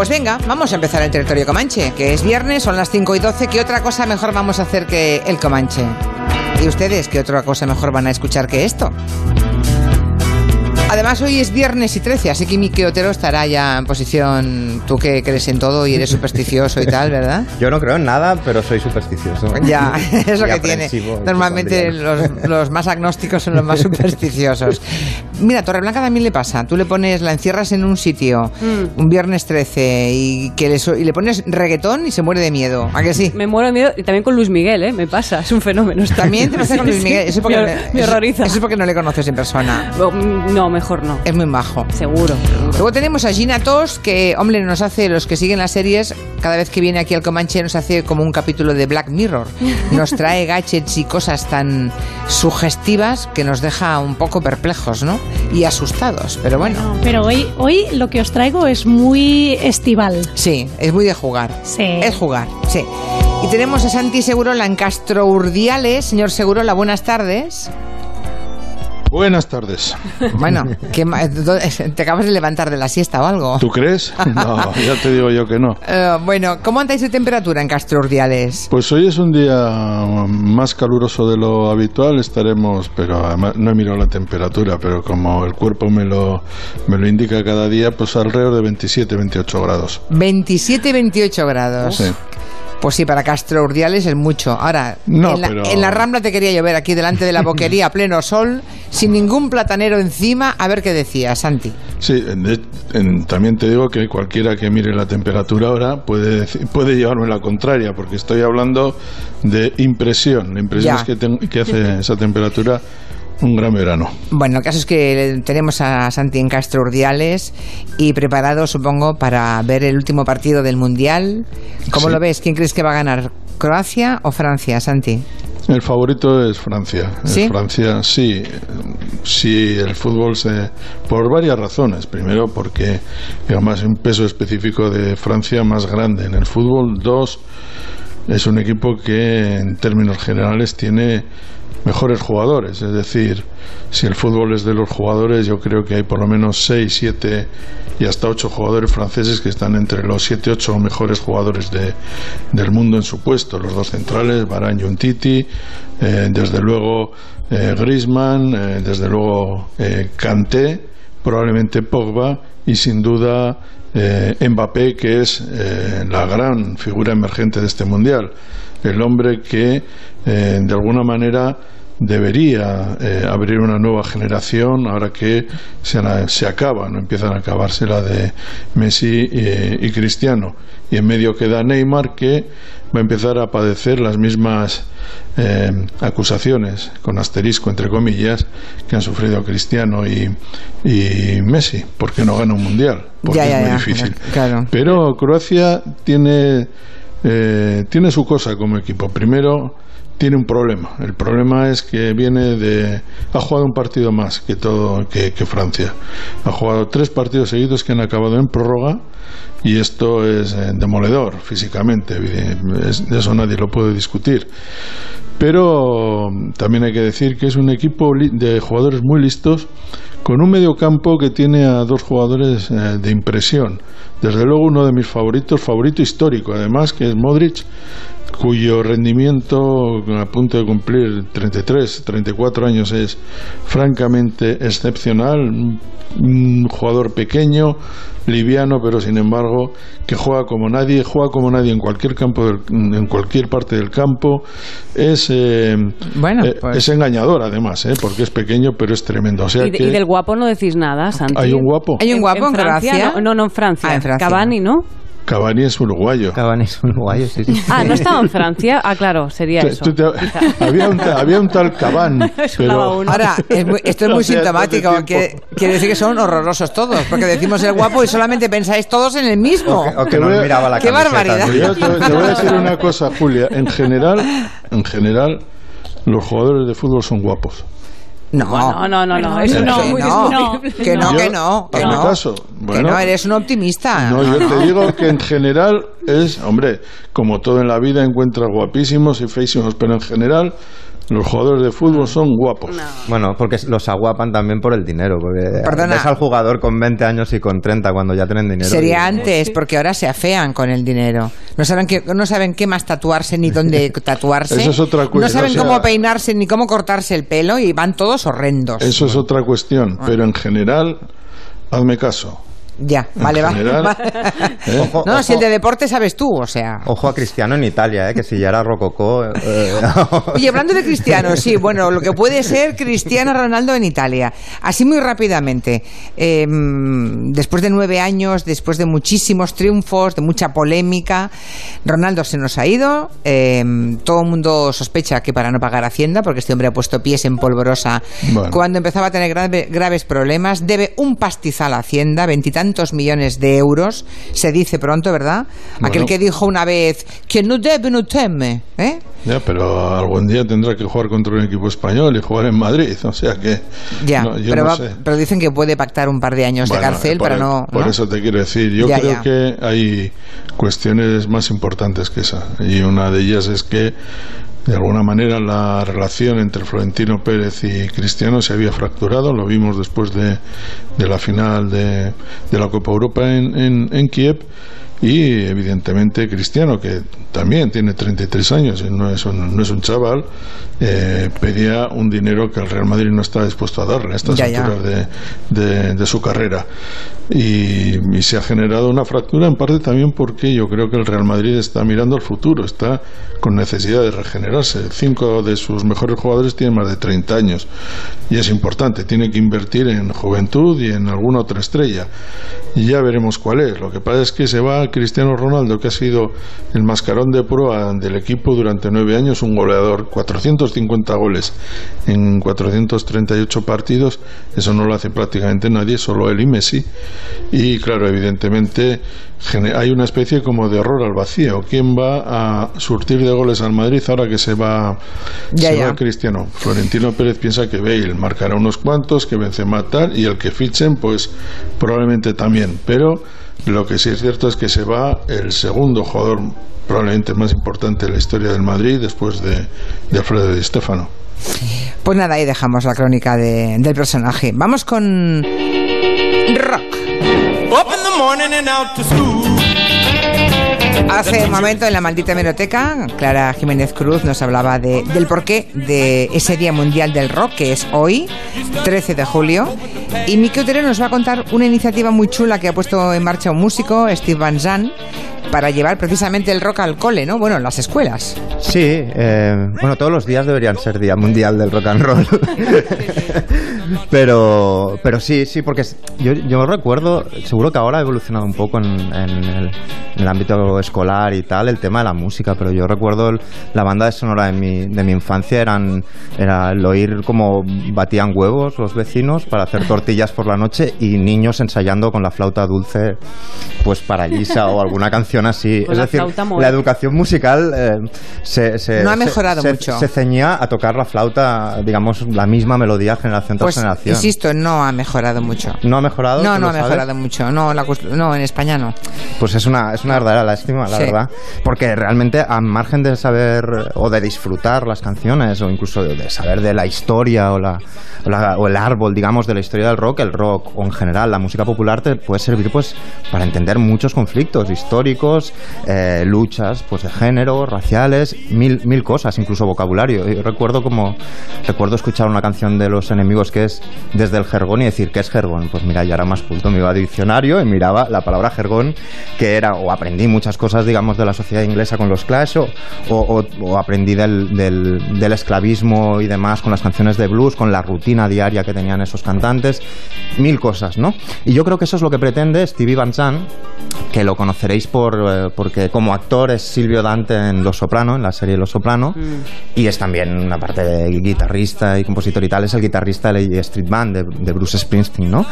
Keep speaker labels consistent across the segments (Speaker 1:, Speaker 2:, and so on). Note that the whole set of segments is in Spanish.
Speaker 1: pues venga, vamos a empezar el territorio Comanche, que es viernes, son las 5 y 12. ¿Qué otra cosa mejor vamos a hacer que el Comanche? ¿Y ustedes qué otra cosa mejor van a escuchar que esto? Además, hoy es viernes y 13, así que Miki Otero estará ya en posición. Tú que crees en todo y eres supersticioso y tal, ¿verdad?
Speaker 2: Yo no creo en nada, pero soy supersticioso.
Speaker 1: Ya, es lo que tiene. Normalmente los, los más agnósticos son los más supersticiosos. Mira, Torreblanca también le pasa. Tú le pones, la encierras en un sitio,
Speaker 3: Mm.
Speaker 1: un viernes 13, y, que le, so- y le pones reggaetón y se muere de miedo. ¿A que sí?
Speaker 3: Me muero de miedo y también con Luis Miguel, ¿eh? Me pasa, es un fenómeno.
Speaker 1: También te pasa con Luis Miguel. Eso es porque,
Speaker 3: me, me
Speaker 1: eso-
Speaker 3: horroriza.
Speaker 1: eso es porque no le conoces en persona.
Speaker 3: Mm, No, mejor no.
Speaker 1: Es muy majo.
Speaker 3: Seguro, seguro.
Speaker 1: Luego tenemos a Gina Tos, que, hombre, nos hace, los que siguen las series, cada vez que viene aquí al Comanche nos hace como un capítulo de Black Mirror. Nos trae gadgets y cosas tan sugestivas que nos deja un poco perplejos, ¿no? Y asustados, pero bueno.
Speaker 4: No, pero hoy, hoy lo que os traigo es muy estival.
Speaker 1: Sí, es muy de jugar.
Speaker 4: Sí.
Speaker 1: Es jugar, sí. Y tenemos a Santi Segurola en Castro Urdiales. Señor Segurola, buenas tardes.
Speaker 5: Buenas tardes.
Speaker 1: Bueno, ¿qué ma- ¿te acabas de levantar de la siesta o algo?
Speaker 5: ¿Tú crees? No, ya te digo yo que no.
Speaker 1: Eh, bueno, ¿cómo andáis de temperatura en Castro Urdiales?
Speaker 5: Pues hoy es un día más caluroso de lo habitual, estaremos, pero además no he mirado la temperatura, pero como el cuerpo me lo, me lo indica cada día, pues alrededor de 27, 28 grados.
Speaker 1: 27, 28 grados.
Speaker 5: Sí.
Speaker 1: Pues sí, para Castro Urdiales es mucho. Ahora,
Speaker 5: No,
Speaker 1: en, la,
Speaker 5: pero-
Speaker 1: en la Rambla te quería llover aquí delante de la boquería a pleno sol, sin ningún platanero encima. A ver qué decía, Santi.
Speaker 5: Sí, de- en- también te digo que cualquiera que mire la temperatura ahora puede, puede llevarme la contraria, porque estoy hablando de impresión. La impresión que, ten- que hace esa temperatura un gran verano.
Speaker 1: Bueno, el caso es que tenemos a Santi en Castro Urdiales y preparado, supongo, para ver el último partido del Mundial. ¿Cómo
Speaker 5: Sí.
Speaker 1: lo ves? ¿Quién crees que va a ganar? ¿Croacia o Francia, Santi?
Speaker 5: El favorito es Francia. Es
Speaker 1: ¿Sí?
Speaker 5: Francia, sí. Sí, el fútbol se. por varias razones. Primero, porque hay un peso específico de Francia más grande en el fútbol. Dos, es un equipo que en términos generales tiene mejores jugadores. Es decir, si el fútbol es de los jugadores, yo creo que hay por lo menos 6, 7 y hasta 8 jugadores franceses que están entre los 7, 8 mejores jugadores de, del mundo en su puesto. Los dos centrales, Varane y Umtiti, eh, desde luego eh, Griezmann, eh, desde luego eh, Kanté, probablemente Pogba y sin duda eh, Mbappé, que es eh, la gran figura emergente de este mundial. El hombre que eh, de alguna manera debería eh, abrir una nueva generación ahora que se, se acaba, no empiezan a acabarse la de Messi y Cristiano. Y en medio queda Neymar que va a empezar a padecer las mismas eh, acusaciones, con asterisco entre comillas, que han sufrido Cristiano y, y Messi, porque no gana un mundial, porque
Speaker 1: Ya, ya,
Speaker 5: es muy
Speaker 1: ya,
Speaker 5: difícil.
Speaker 1: claro.
Speaker 5: Pero Croacia tiene, eh, tiene su cosa como equipo. Primero, tiene un problema. El problema es que viene de. Ha jugado un partido más que todo que, Francia. Ha jugado tres partidos seguidos que han acabado en prórroga y esto es eh, demoledor físicamente. de eso nadie lo puede discutir. Pero también hay que decir que es un equipo de jugadores muy listos con un medio campo que tiene a dos jugadores eh, de impresión. Desde luego uno de mis favoritos, favorito histórico además, que es Modric, cuyo rendimiento a punto de cumplir 33, 34 años es francamente excepcional, un- jugador pequeño, liviano, pero sin embargo que juega como nadie, juega como nadie en cualquier campo, del- en cualquier parte del campo, es eh,
Speaker 1: Bueno,
Speaker 5: eh,
Speaker 1: pues-
Speaker 5: es engañador además, eh, porque es pequeño, pero es tremendo. O sea
Speaker 3: y, de-
Speaker 5: que
Speaker 3: y del guapo no decís nada, Santi.
Speaker 5: hay un guapo.
Speaker 1: ¿Hay un guapo en, Croacia?
Speaker 3: No, no, no, en Francia.
Speaker 1: Ah, en Francia.
Speaker 3: Cavani, ¿no?
Speaker 5: Cavani es uruguayo.
Speaker 2: Cavani es uruguayo, sí, sí.
Speaker 3: Ah, ¿no estaba en Francia? Ah, claro, sería eso.
Speaker 5: te- había, un, había un tal Cavani, pero.
Speaker 1: Ahora, es muy- esto es muy sintomático. Quiere, quiere decir que son horrorosos todos, porque decimos el guapo y solamente pensáis todos en el mismo.
Speaker 2: O que, o que no
Speaker 5: voy
Speaker 2: miraba la
Speaker 1: ¡Qué barbaridad!
Speaker 5: yo te, te voy a decir una cosa, Julia. En general, en general, los jugadores de fútbol son guapos.
Speaker 1: No,
Speaker 3: No, no, no, no. Eso
Speaker 1: que
Speaker 3: no, muy
Speaker 4: no,
Speaker 1: que no, que no, que no.
Speaker 5: caso.
Speaker 1: Que
Speaker 5: Bueno,
Speaker 1: no, eres un optimista.
Speaker 5: No, yo te digo que en general es, hombre, como todo en la vida encuentras guapísimos y feísimos, pero en general los jugadores de fútbol son guapos.
Speaker 2: Bueno, porque los aguapan también por el dinero. Porque
Speaker 1: Perdona.
Speaker 2: ves al jugador con 20 años y con 30 cuando ya tienen dinero.
Speaker 1: Sería
Speaker 2: y-
Speaker 1: antes, porque ahora se afean con el dinero. No saben qué, no saben qué más tatuarse ni dónde tatuarse.
Speaker 5: Eso es otra
Speaker 1: No
Speaker 5: cuestión,
Speaker 1: saben
Speaker 5: o sea-
Speaker 1: cómo peinarse ni cómo cortarse el pelo y van todos horrendos.
Speaker 5: Eso es otra cuestión,
Speaker 1: Ah.
Speaker 5: pero en general, hazme caso.
Speaker 1: Ya, vale, va.
Speaker 5: general,
Speaker 1: va.
Speaker 5: ¿eh?
Speaker 2: Ojo,
Speaker 1: No, si el de deporte sabes tú, o sea.
Speaker 2: Ojo a Cristiano en Italia, ¿eh? que si ya era rococó. eh,
Speaker 1: Oye, hablando de Cristiano, sí, bueno, lo que puede ser Cristiano Ronaldo en Italia. Así muy rápidamente, eh, después de nueve años, después de muchísimos triunfos, de mucha polémica, Ronaldo se nos ha ido. eh, todo el mundo sospecha que para no pagar Hacienda, porque este hombre ha puesto pies en polvorosa
Speaker 5: Bueno.
Speaker 1: cuando empezaba a tener grave- graves problemas. Debe un pastizal a Hacienda, veintitantos millones de euros, se dice pronto, ¿verdad? Aquel
Speaker 5: Bueno.
Speaker 1: que dijo una vez, que no debe, no teme, ¿eh?
Speaker 5: Ya, pero algún día tendrá que jugar contra un equipo español y jugar en Madrid, o sea que
Speaker 1: Ya,
Speaker 5: no, yo
Speaker 1: pero,
Speaker 5: no
Speaker 1: va-
Speaker 5: sé.
Speaker 1: pero dicen que puede pactar un par de años
Speaker 5: Bueno,
Speaker 1: de cárcel para
Speaker 5: el-
Speaker 1: no.
Speaker 5: Por
Speaker 1: ¿no?
Speaker 5: eso te quiero decir, yo
Speaker 1: Ya,
Speaker 5: creo
Speaker 1: ya.
Speaker 5: que hay cuestiones más importantes que esa. Y una de ellas es que, de alguna manera, la relación entre Florentino Pérez y Cristiano se había fracturado. Lo vimos después de, de la final de, de la Copa Europa en, en, en Kiev. Y evidentemente Cristiano, que también tiene 33 años y no es un, no es un chaval, eh, pedía un dinero que el Real Madrid no está dispuesto a darle a estas
Speaker 1: Ya, ya.
Speaker 5: alturas de, de- de su carrera. Y, se ha generado una fractura en parte también porque yo creo que el Real Madrid está mirando al futuro, está con necesidad de regenerarse. Cinco de sus mejores jugadores tienen más de 30 años y es importante, tiene que invertir en juventud y en alguna otra estrella. Y ya veremos cuál es. Lo que pasa es que se va Cristiano Ronaldo, que ha sido el mascarón de proa del equipo durante nueve años, un goleador, 450 goles en 438 partidos, eso no lo hace prácticamente nadie, solo él y Messi. Y claro, evidentemente hay una especie como de horror al vacío. ¿Quién va a surtir de goles al Madrid ahora que se va,
Speaker 1: Ya,
Speaker 5: se
Speaker 1: ya.
Speaker 5: va Cristiano? Florentino Pérez piensa que Bale marcará unos cuantos, que Benzema tal, y el que fichen, pues probablemente también. Pero lo que sí es cierto es que se va el segundo jugador probablemente más importante de la historia del Madrid después de, de Alfredo Di Stéfano.
Speaker 1: Pues nada, ahí dejamos la crónica de- del personaje. Vamos con. Hace un momento en la maldita hemeroteca, Clara Jiménez Cruz nos hablaba de, del porqué de ese Día Mundial del Rock, que es hoy, 13 de julio. Y Miki Otero nos va a contar una iniciativa muy chula que ha puesto en marcha un músico, Steve Van Zandt, para llevar precisamente el rock al cole, ¿no? Bueno, en las escuelas.
Speaker 2: Sí, eh, bueno, todos los días deberían ser Día Mundial del Rock and Roll. pero, pero sí, sí, porque yo, yo recuerdo, seguro que ahora ha evolucionado un poco en, en el, en el ámbito escolar y tal, el tema de la música, pero yo recuerdo el- la banda de sonora de mi, de mi infancia eran, era el oír como batían huevos los vecinos para hacer tortillas por la noche y niños ensayando con la flauta dulce, pues para Lisa o alguna canción así.
Speaker 3: Con
Speaker 2: es
Speaker 3: la
Speaker 2: decir, la educación musical eh, se, se-
Speaker 1: No ha
Speaker 2: se-
Speaker 1: mejorado
Speaker 2: se-
Speaker 1: mucho.
Speaker 2: Se ceñía a tocar la flauta, digamos, la misma melodía generación tras
Speaker 1: Pues,
Speaker 2: generación.
Speaker 1: insisto, no ha mejorado mucho.
Speaker 2: ¿No ha mejorado?
Speaker 1: No,
Speaker 2: ¿Tú
Speaker 1: no ha
Speaker 2: sabes?
Speaker 1: mejorado mucho. No, la no, en España no.
Speaker 2: Pues es una, es una verdadera lástima, la
Speaker 1: Sí.
Speaker 2: verdad. Porque realmente, a margen de saber o de disfrutar las canciones, o incluso de, de saber de la historia o, la, o, la- o el árbol, digamos, de la historia del rock, el rock o en general la música popular te puede servir pues para entender muchos conflictos históricos, eh, luchas pues de género, raciales, mil, mil cosas, incluso vocabulario. Yo recuerdo como recuerdo escuchar una canción de los enemigos que es desde el jergón y decir ¿qué es jergón? Pues mira, ya era más culto, me iba a diccionario y miraba la palabra jergón que era o aprendí muchas cosas digamos de la sociedad inglesa con los Clash o aprendí del, del- del esclavismo y demás con las canciones de blues, con la rutina diaria que tenían esos cantantes, mil cosas, ¿no? Y yo creo que eso es lo que pretende Stevie Van Zandt, que lo conoceréis por, eh, porque como actor es Silvio Dante en Los Soprano, en la serie Los Soprano, y es también una parte de guitarrista y compositor y tal, es el guitarrista de la Street Band de, de Bruce Springsteen, ¿no?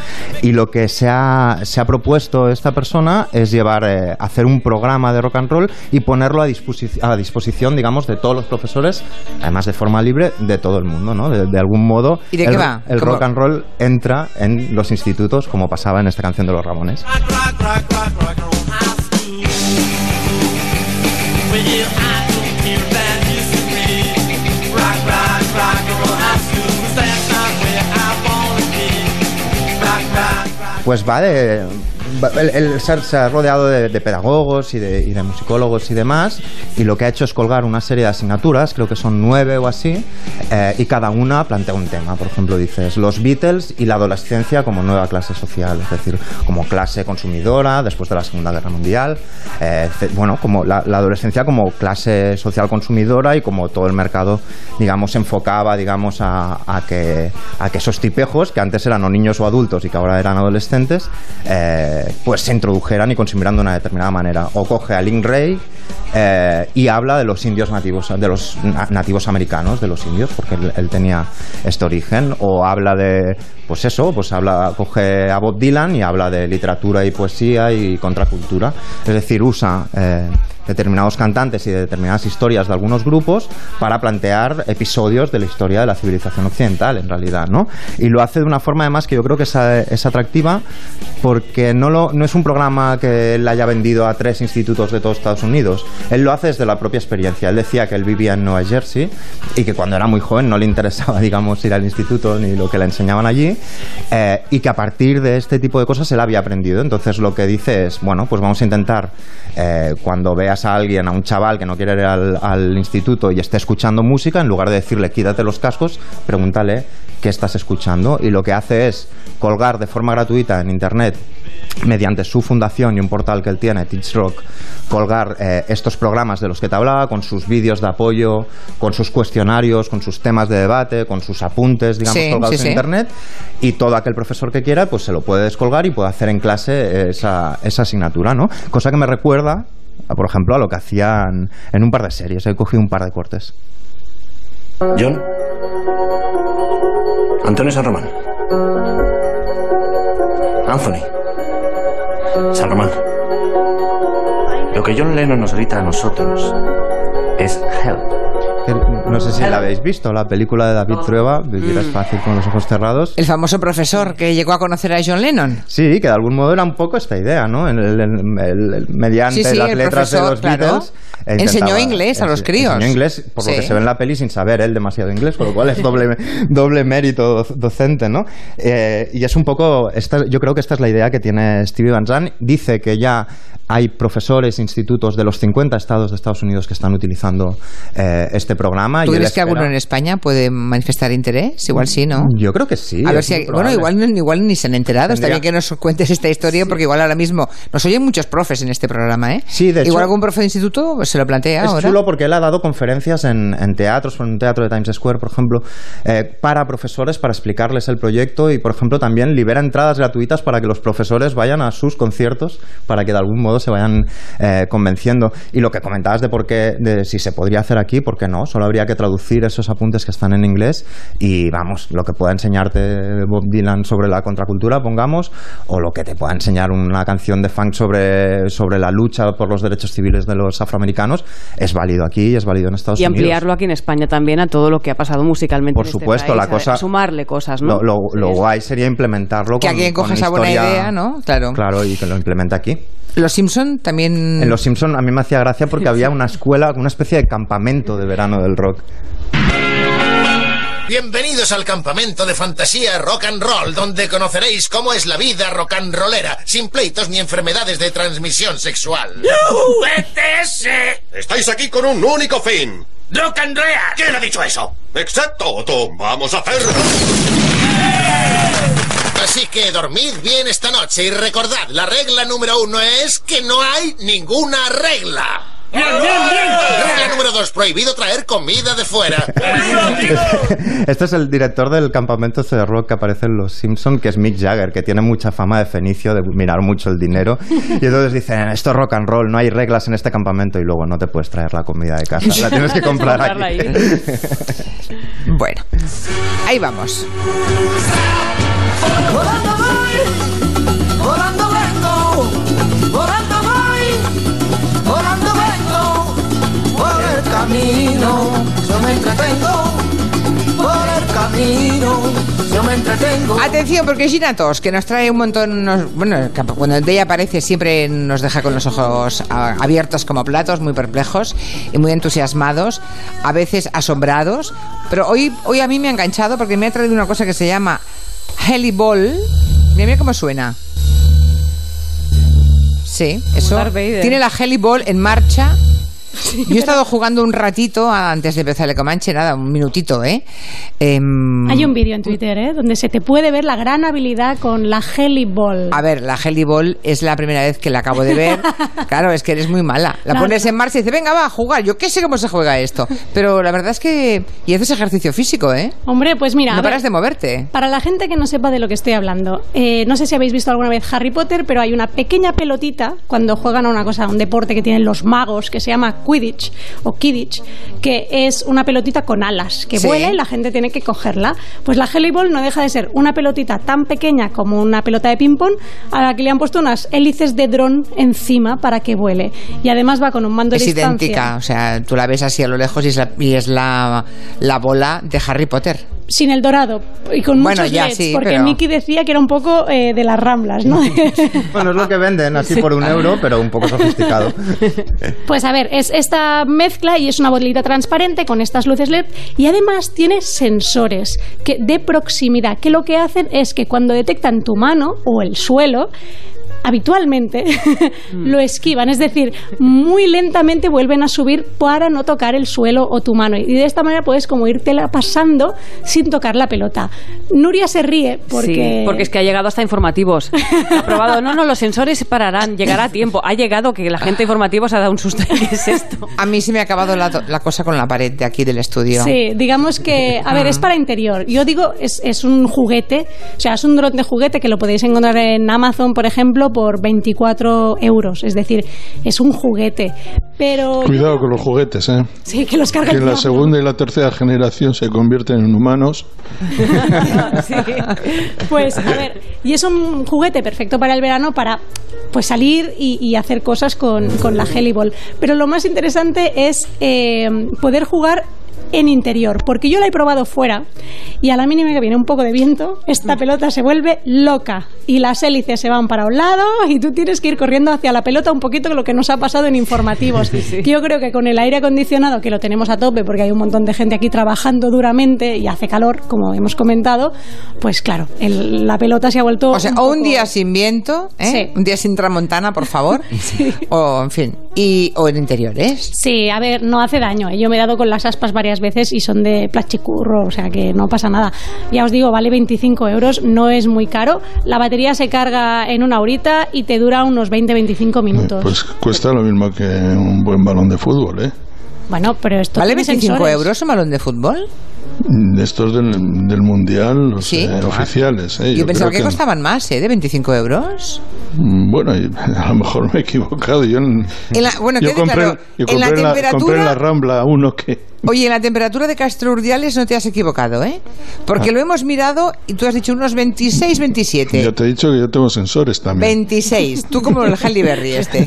Speaker 2: Y lo que se ha, se ha propuesto esta persona es llevar, eh, hacer un programa de rock and roll y ponerlo a, disposi- a disposición, digamos, de todos los profesores, además de forma libre, de todo el mundo, ¿no? De, de algún modo,
Speaker 1: ¿Y de
Speaker 2: el,
Speaker 1: qué va?
Speaker 2: el rock and roll entra en los institutos, como pasaba en esta canción de los Ramones.
Speaker 6: Rock, rock, rock, rock, rock
Speaker 2: pues va de, él, él se, ha- se ha rodeado de, de pedagogos y de, y de musicólogos y demás, y lo que ha hecho es colgar una serie de asignaturas, creo que son nueve o así, eh, y cada una plantea un tema. Por ejemplo, dices los Beatles y la adolescencia como nueva clase social, es decir, como clase consumidora después de la Segunda Guerra Mundial, eh, bueno, como la, la adolescencia como clase social consumidora y como todo el mercado, digamos, enfocaba, digamos, a, a que, a que esos tipejos, que antes eran o niños o adultos y que ahora eran adolescentes, eh, pues se introdujeran y consumieran de una determinada manera. O coge a Link Ray eh, y habla de los indios nativos, de los na- nativos americanos, de los indios, porque él, él tenía este origen, o habla de, pues eso, pues habla, coge a Bob Dylan y habla de literatura y poesía y contracultura, es decir, usa eh, determinados cantantes y de determinadas historias de algunos grupos para plantear episodios de la historia de la civilización occidental, en realidad, ¿no? Y lo hace de una forma, además, que yo creo que es, atractiva porque no, lo, no es un programa que él haya vendido a tres institutos de todos Estados Unidos. Él lo hace desde la propia experiencia. Él decía que él vivía en Nueva Jersey y que cuando era muy joven no le interesaba, digamos, ir al instituto ni lo que le enseñaban allí eh, y que a partir de este tipo de cosas él había aprendido. Entonces lo que dice es, bueno, pues vamos a intentar, eh, cuando veas a alguien, a un chaval que no quiere ir al, al instituto y esté escuchando música, en lugar de decirle quítate los cascos, pregúntale qué estás escuchando y lo que hace es colgar de forma gratuita en internet mediante su fundación y un portal que él tiene, Teach Rock, colgar eh, estos programas de los que te hablaba, con sus vídeos de apoyo, con sus cuestionarios, con sus temas de debate, con sus apuntes, digamos,
Speaker 1: Sí,
Speaker 2: colgados
Speaker 1: sí,
Speaker 2: en
Speaker 1: sí.
Speaker 2: internet, y todo aquel profesor que quiera, pues se lo puede descolgar y puede hacer en clase esa, esa asignatura, ¿no? Cosa que me recuerda, por ejemplo, a lo que hacían en un par de series. He cogido un par de cortes.
Speaker 7: John. Antonio San Román. Anthony. San Román. Lo que John Lennon nos grita a nosotros es help.
Speaker 2: Que No sé si la habéis visto, la película de David Trueba, Vivir es fácil con los ojos cerrados.
Speaker 1: El famoso profesor que llegó a conocer a John Lennon.
Speaker 2: Sí, que de algún modo era un poco esta idea, ¿no? El- el- el- el- mediante
Speaker 1: Sí, sí,
Speaker 2: las
Speaker 1: el
Speaker 2: letras de los
Speaker 1: claro.
Speaker 2: Beatles. e
Speaker 1: Enseñó inglés a los críos.
Speaker 2: Enseñó inglés, por lo que se ve en la peli, sin saber él demasiado inglés, con lo cual es doble, doble mérito doc- docente, ¿no? Eh, y es un poco, esta, yo creo que esta es la idea que tiene Stevie Van Zandt. Dice que ya hay profesores, institutos de los 50 estados de Estados Unidos que están utilizando eh, este programa.
Speaker 1: ¿Tú crees que alguno en España puede manifestar interés? Igual sí, ¿no?
Speaker 2: Yo creo que sí.
Speaker 1: A ver si, hay- bueno, igual, igual ni se han enterado. Está bien que nos cuentes esta historia porque igual ahora mismo nos oyen muchos profes en este programa, ¿eh?
Speaker 2: Sí, de
Speaker 1: Igual algún profe de instituto pues, se lo plantea
Speaker 2: Es
Speaker 1: ahora.
Speaker 2: chulo porque él ha dado conferencias en, en teatros, en un teatro de Times Square, por ejemplo, eh, para profesores, para explicarles el proyecto y, por ejemplo, también libera entradas gratuitas para que los profesores vayan a sus conciertos, para que de algún modo se vayan eh, convenciendo. Y lo que comentabas de por qué, de si se podría hacer aquí, ¿por qué no? Solo habría que traducir esos apuntes que están en inglés y, vamos, lo que pueda enseñarte Bob Dylan sobre la contracultura, pongamos, o lo que te pueda enseñar una canción de funk sobre, sobre la lucha por los derechos civiles de los afroamericanos, es válido aquí y es válido en Estados
Speaker 3: Y
Speaker 2: Unidos.
Speaker 3: ampliarlo aquí en España también a todo lo que ha pasado musicalmente.
Speaker 2: Por
Speaker 3: en este
Speaker 2: supuesto,
Speaker 3: país,
Speaker 2: la cosa-
Speaker 3: sumarle cosas, ¿no?
Speaker 2: Lo, lo- lo
Speaker 3: Sí.
Speaker 2: guay sería implementarlo
Speaker 1: Que
Speaker 2: con,
Speaker 1: alguien coja esa buena idea, ¿no? Claro.
Speaker 2: Claro, y que lo implemente aquí.
Speaker 1: Los Simpson también...
Speaker 2: En Los Simpson a mí me hacía gracia porque había una escuela, una especie de campamento de verano del rock.
Speaker 8: Bienvenidos al campamento de fantasía rock and roll, donde conoceréis cómo es la vida rock and rollera, sin pleitos ni enfermedades de transmisión sexual.
Speaker 9: ¡ETS!
Speaker 10: Estáis aquí con un único fin.
Speaker 9: ¡Rock and Roll!
Speaker 10: ¿Quién ha dicho eso? Exacto, Otto. Vamos a hacer...
Speaker 8: Así que dormid bien esta noche y recordad, la regla número uno es que no hay ninguna regla.
Speaker 9: ¡Bien, bien, bien!
Speaker 8: Regla número dos, prohibido traer comida de fuera.
Speaker 2: Este es el director del campamento de rock que aparece en Los Simpson, que es Mick Jagger, que tiene mucha fama de fenicio, de mirar mucho el dinero. Y entonces dicen, esto es rock and roll, no hay reglas en este campamento y luego no te puedes traer la comida de casa, la tienes que comprar aquí.
Speaker 3: ahí.
Speaker 1: Bueno, ahí vamos.
Speaker 6: Volando voy, volando vengo, volando vengo, por el camino yo me entretengo, por el camino yo me entretengo.
Speaker 1: Atención, porque Gina Tos, que nos trae un montón, bueno, cuando ella aparece siempre nos deja con los ojos abiertos como platos, muy perplejos y muy entusiasmados, a veces asombrados, pero hoy, hoy a mí me ha enganchado porque me ha traído una cosa que se llama Heli Ball, Mira, mira cómo suena. Sí, eso. Tiene la Heli Ball en marcha. Yo he estado jugando un ratito antes de empezar el Comanche, nada, un minutito, ¿eh? Em,
Speaker 11: Hay un vídeo en Twitter, ¿eh? Donde se te puede ver la gran habilidad con la Heli Ball.
Speaker 1: A ver, la Heli Ball es la primera vez que la acabo de ver. Claro, es que eres muy mala. La
Speaker 11: No,
Speaker 1: pones en marcha y dices, venga, va a jugar. Yo qué sé cómo se juega esto. Pero la verdad es que. Y haces ejercicio físico, ¿eh?
Speaker 11: Hombre, pues mira,
Speaker 1: No
Speaker 11: a ver,
Speaker 1: paras de moverte.
Speaker 11: Para la gente que no sepa de lo que estoy hablando, eh, no sé si habéis visto alguna vez Harry Potter, pero hay una pequeña pelotita cuando juegan a una cosa, a un deporte que tienen los magos, que se llama Quidditch o Kidditch, que es una pelotita con alas, que
Speaker 1: Sí.
Speaker 11: vuela y la gente tiene que cogerla. Pues la Helly Ball no deja de ser una pelotita tan pequeña como una pelota de ping-pong, a la que le han puesto unas hélices de dron encima para que vuele. Y además va con un mando
Speaker 1: Es
Speaker 11: de distancia.
Speaker 1: idéntica, o sea, tú la ves así a lo lejos y es la, y es la, la bola de Harry Potter.
Speaker 11: Sin el dorado y con
Speaker 1: Bueno,
Speaker 11: muchos
Speaker 1: ya,
Speaker 11: LEDs,
Speaker 1: sí,
Speaker 11: porque
Speaker 1: pero-
Speaker 11: Mickey decía que era un poco eh, de las ramblas, ¿no?
Speaker 2: Bueno, es lo que venden, así por un euro, pero un poco sofisticado.
Speaker 11: Pues a ver, es esta mezcla y es una bolita transparente con estas luces LED y además tiene sensores que, de proximidad que lo que hacen es que cuando detectan tu mano o el suelo, habitualmente lo esquivan, es decir, muy lentamente vuelven a subir para no tocar el suelo o tu mano y de esta manera puedes como irtela pasando sin tocar la pelota. Nuria se ríe porque
Speaker 12: Sí, porque es que ha llegado hasta informativos. Ha probado, no, no, los sensores pararán, llegará a tiempo. Ha llegado que la gente de informativos ha dado un susto. ¿Qué es esto?
Speaker 1: A mí se me ha acabado la, la cosa con la pared de aquí del estudio.
Speaker 11: Sí, digamos que, a ver, es para interior. Yo digo, es, es un juguete, o sea, es un dron de juguete que lo podéis encontrar en Amazon, por ejemplo, por 24 euros. Es decir, es un juguete. Pero.
Speaker 5: Cuidado con los juguetes, ¿eh?
Speaker 11: Sí, que los carga
Speaker 5: Que en la segunda y la tercera generación se convierten en humanos.
Speaker 11: Sí. Pues, a ver, y es un juguete perfecto para el verano para pues salir y, y hacer cosas con, con la Helly Ball. Pero lo más interesante es eh, poder jugar en interior, porque yo la he probado fuera y a la mínima que viene un poco de viento, esta pelota se vuelve loca y las hélices se van para un lado y tú tienes que ir corriendo hacia la pelota un poquito lo que nos ha pasado en informativos. Que Yo creo que con el aire acondicionado, que lo tenemos a tope porque hay un montón de gente aquí trabajando duramente y hace calor, como hemos comentado, pues claro, el- la pelota se ha vuelto...
Speaker 1: O sea,
Speaker 11: un
Speaker 1: o un
Speaker 11: poco-
Speaker 1: día sin viento, ¿eh?
Speaker 11: Sí.
Speaker 1: un día sin tramontana, por favor. O, en fin, y, o en interiores.
Speaker 11: Sí, a ver, no hace daño. ¿eh? Yo me he dado con las aspas varias veces y son de plachicurro, o sea que no pasa nada. Ya os digo, vale 25 euros, no es muy caro. La batería se carga en una horita y te dura unos 20-25 minutos.
Speaker 5: Pues cuesta lo mismo que un buen balón de fútbol, ¿eh?
Speaker 11: bueno, pero esto
Speaker 1: ¿Vale
Speaker 11: tiene
Speaker 1: 25
Speaker 11: sensores.
Speaker 1: euros un balón de fútbol?
Speaker 5: Estos del, del mundial, los
Speaker 1: Sí.
Speaker 5: eh, oficiales. ¿eh?
Speaker 1: Yo, pensaba que,
Speaker 5: creo
Speaker 1: costaban más, ¿eh? De 25 euros.
Speaker 5: Mm, Bueno, a lo mejor me he equivocado. Yo, en-
Speaker 1: En la- bueno,
Speaker 5: yo compré,
Speaker 1: claro,
Speaker 5: yo
Speaker 1: en la
Speaker 5: compré la,
Speaker 1: temperatura-
Speaker 5: compré en la Rambla uno que...
Speaker 1: Oye, en la temperatura de Castro Urdiales no te has equivocado, ¿eh? Porque
Speaker 5: Ah.
Speaker 1: lo hemos mirado y tú has dicho unos 26, 27.
Speaker 5: Ya te he dicho que yo tengo sensores también.
Speaker 1: 26. Tú como el Halle Berry este.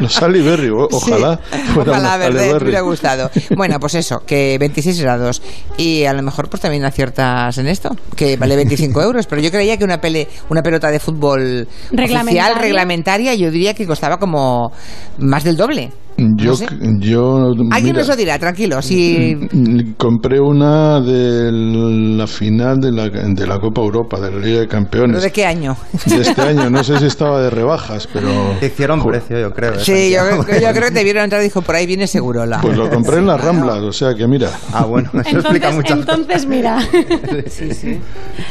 Speaker 5: Los Halle Berry, ojalá fuera
Speaker 1: Ojalá, verdad, te hubiera gustado. Bueno, pues eso, que 26 grados. Y a lo mejor pues también aciertas en esto, que vale 25 euros. Pero yo creía que una, pele, una pelota de fútbol
Speaker 11: Reglamentaria.
Speaker 1: oficial, reglamentaria, yo diría que costaba como más del doble.
Speaker 5: Yo,
Speaker 1: No sé.
Speaker 5: yo
Speaker 1: Alguien
Speaker 5: mira,
Speaker 1: nos lo dirá, tranquilo. Si
Speaker 5: mm, compré una de la final de la, de la Copa Europa, de la Liga de Campeones.
Speaker 1: ¿De qué año?
Speaker 5: De este año, no sé si estaba de rebajas, pero...
Speaker 2: Te hicieron precio, yo creo. ¿eh,
Speaker 1: Sí, yo, creo que te vieron entrar y dijo, por ahí viene Segurola.
Speaker 5: Pues lo compré en las Ramblas, o sea que mira.
Speaker 2: Ah, bueno, eso explica
Speaker 11: Entonces,
Speaker 2: muchas
Speaker 11: entonces mira.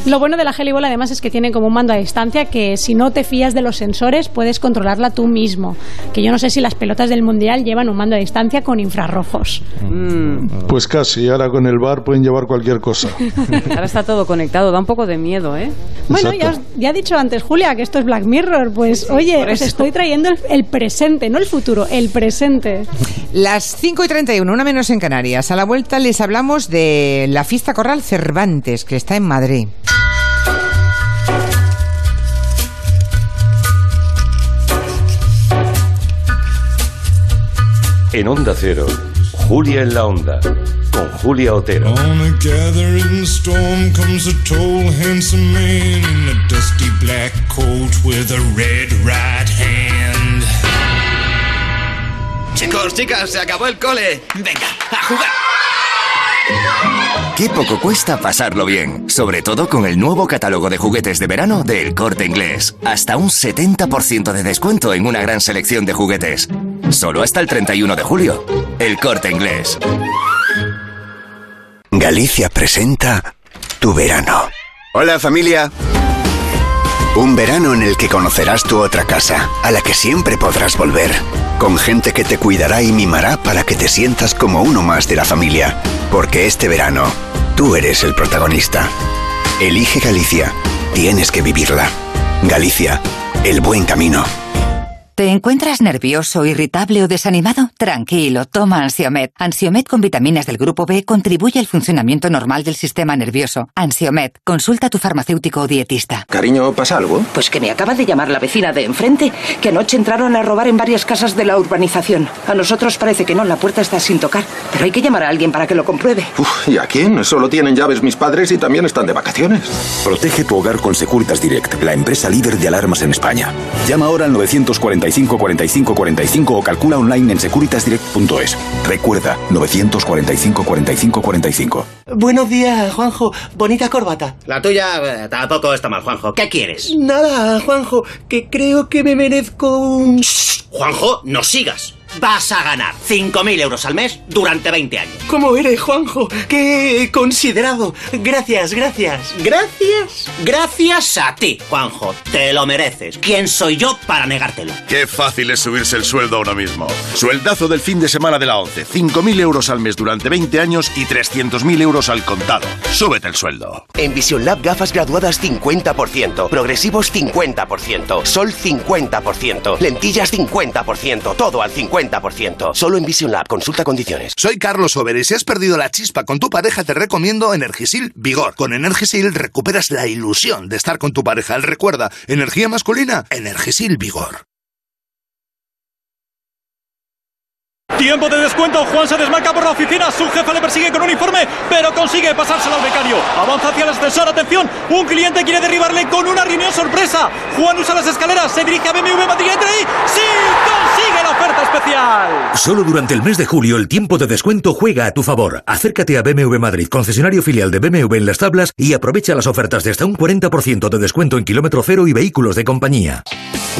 Speaker 11: Lo bueno de la Helibol además es que tiene como un mando a distancia que si no te fías de los sensores puedes controlarla tú mismo. Que yo no sé si las pelotas del mundial llevan un mando a distancia con infrarrojos.
Speaker 5: Pues casi, ahora con el bar pueden llevar cualquier cosa.
Speaker 12: Ahora está todo conectado, da un poco de miedo, ¿eh?
Speaker 11: Bueno, ya, os- ya he dicho antes, Julia, que esto es Black Mirror. Pues oye, os estoy trayendo el, el presente, no el futuro, el presente.
Speaker 1: Las 5 y 31, una menos en Canarias. A la vuelta les hablamos de la fiesta corral Cervantes, que está en Madrid.
Speaker 10: En Onda Cero, Julia en la Onda, con Julia Otero.
Speaker 13: On a gathering storm comes a tall, handsome man in a dusty black coat with a red right hand.
Speaker 14: Chicos, chicas, se acabó el cole. Venga, a jugar.
Speaker 15: Qué poco cuesta pasarlo bien. Sobre todo con el nuevo catálogo de juguetes de verano del Corte Inglés. Hasta un 70% de descuento en una gran selección de juguetes. Solo hasta el 31 de julio. El Corte Inglés.
Speaker 16: Galicia presenta Tu verano. Hola familia. Un verano en el que conocerás tu otra casa, a la que siempre podrás volver, con gente que te cuidará y mimará para que te sientas como uno más de la familia, porque este verano tú eres el protagonista. Elige Galicia, tienes que vivirla. Galicia, el buen camino.
Speaker 17: ¿Te encuentras nervioso, irritable o desanimado? Tranquilo, toma Ansiomet. Ansiomet con vitaminas del grupo B contribuye al funcionamiento normal del sistema nervioso. Ansiomet, consulta a tu farmacéutico o dietista.
Speaker 18: Cariño, ¿pasa algo?
Speaker 19: Pues que me acaba de llamar la vecina de enfrente, que anoche entraron a robar en varias casas de la urbanización. A nosotros parece que no, la puerta está sin tocar, pero hay que llamar a alguien para que lo compruebe.
Speaker 18: Uf, ¿y a quién? Solo tienen llaves mis padres y también están de vacaciones.
Speaker 20: Protege tu hogar con Securitas Direct, la empresa líder de alarmas en España. Llama ahora al 945 45 45 o calcula online en securitasdirect.es. Recuerda, 945 45 45.
Speaker 21: Buenos días, Juanjo. Bonita corbata.
Speaker 22: La tuya eh, tampoco está mal, Juanjo. ¿Qué quieres?
Speaker 21: Nada, Juanjo, que creo que me merezco un...
Speaker 22: Juanjo, no sigas. Vas a ganar 5.000 euros al mes durante 20 años.
Speaker 21: ¿Cómo eres, Juanjo? ¡Qué considerado! Gracias, gracias.
Speaker 22: ¿Gracias? Gracias a ti, Juanjo. Te lo mereces. ¿Quién soy yo para negártelo?
Speaker 23: Qué fácil es subirse el sueldo ahora mismo. Sueldazo del fin de semana de la 11. 5.000 euros al mes durante 20 años y 300.000 euros al contado. Súbete el sueldo.
Speaker 24: En Vision Lab gafas graduadas 50%, progresivos 50%, sol 50%, lentillas 50%, todo al 50%. Solo en Vision Lab, consulta condiciones.
Speaker 25: Soy Carlos Over y si has perdido la chispa con tu pareja te recomiendo Energisil Vigor. Con Energisil recuperas la ilusión de estar con tu pareja. Recuerda, energía masculina, Energisil Vigor.
Speaker 26: Tiempo de descuento. Juan se desmarca por la oficina. Su jefa le persigue con un informe, pero consigue pasárselo al becario. Avanza hacia el ascensor. Atención. Un cliente quiere derribarle con una reunión sorpresa. Juan usa las escaleras. Se dirige a BMW Madrid. Entra ahí. ¡Sí! ¡Consigue la oferta especial!
Speaker 27: Solo durante el mes de julio el tiempo de descuento juega a tu favor. Acércate a BMW Madrid, concesionario filial de BMW en las tablas y aprovecha las ofertas de hasta un 40% de descuento en kilómetro cero y vehículos de compañía.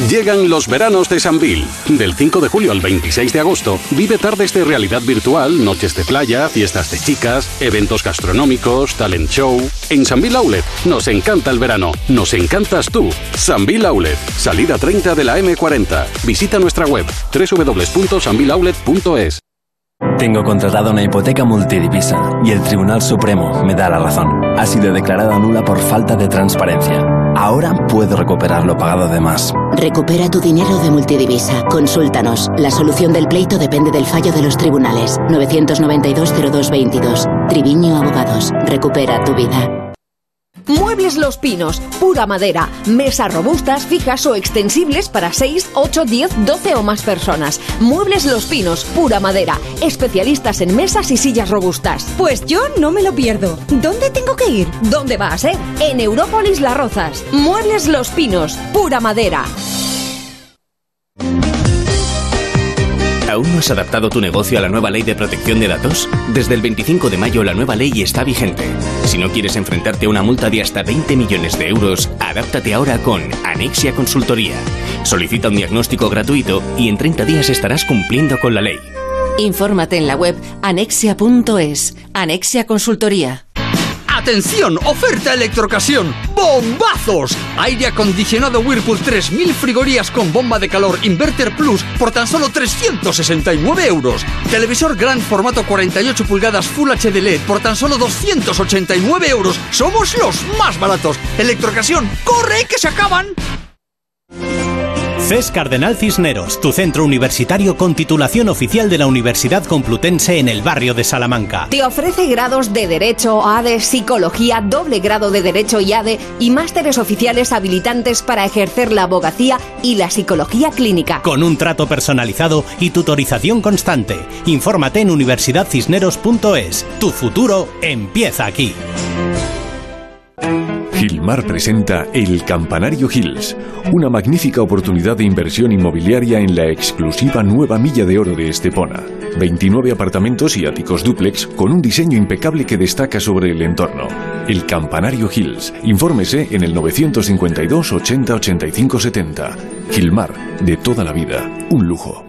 Speaker 28: Llegan los veranos de Sanville. Del 5 de julio al 26 de agosto, vive tardes de realidad virtual, noches de playa, fiestas de chicas, eventos gastronómicos, talent show. En Sanville Outlet nos encanta el verano, nos encantas tú. Sanville Outlet, salida 30 de la M40. Visita nuestra web www.sanvilloulet.es.
Speaker 29: Tengo contratada una hipoteca multidivisa y el Tribunal Supremo me da la razón. Ha sido declarada nula por falta de transparencia. Ahora puedo recuperar lo pagado de más.
Speaker 30: Recupera tu dinero de multidivisa. Consúltanos. La solución del pleito depende del fallo de los tribunales. 992-0222. Triviño Abogados. Recupera tu vida.
Speaker 31: Muebles Los Pinos, pura madera, mesas robustas, fijas o extensibles para 6, 8, 10, 12 o más personas. Muebles Los Pinos, pura madera, especialistas en mesas y sillas robustas.
Speaker 32: Pues yo no me lo pierdo. ¿Dónde tengo que ir?
Speaker 31: ¿Dónde va a ser? En Európolis Las Rozas. Muebles Los Pinos, pura madera.
Speaker 33: ¿Aún no has adaptado tu negocio a la nueva ley de protección de datos? Desde el 25 de mayo la nueva ley está vigente. Si no quieres enfrentarte a una multa de hasta 20 millones de euros, adáptate ahora con Anexia Consultoría. Solicita un diagnóstico gratuito y en 30 días estarás cumpliendo con la ley.
Speaker 31: Infórmate en la web anexia.es. Anexia Consultoría.
Speaker 34: ¡Atención! ¡Oferta electrocasión! ¡Bombazos! Aire acondicionado Whirlpool 3000 frigorías con bomba de calor Inverter Plus por tan solo 369 euros. Televisor gran formato 48 pulgadas Full HD LED por tan solo 289 euros. ¡Somos los más baratos! Electrocasión, ¡corre que se acaban!
Speaker 35: CES Cardenal Cisneros, tu centro universitario con titulación oficial de la Universidad Complutense en el barrio de Salamanca.
Speaker 31: Te ofrece grados de Derecho, ADE, Psicología, doble grado de Derecho y ADE y másteres oficiales habilitantes para ejercer la abogacía y la psicología clínica.
Speaker 35: Con un trato personalizado y tutorización constante. Infórmate en universidadcisneros.es. Tu futuro empieza aquí.
Speaker 36: Gilmar presenta El Campanario Hills, una magnífica oportunidad de inversión inmobiliaria en la exclusiva nueva milla de oro de Estepona. 29 apartamentos y áticos dúplex con un diseño impecable que destaca sobre el entorno. El Campanario Hills. Infórmese en el 952 80 85 70. Gilmar, de toda la vida, un lujo.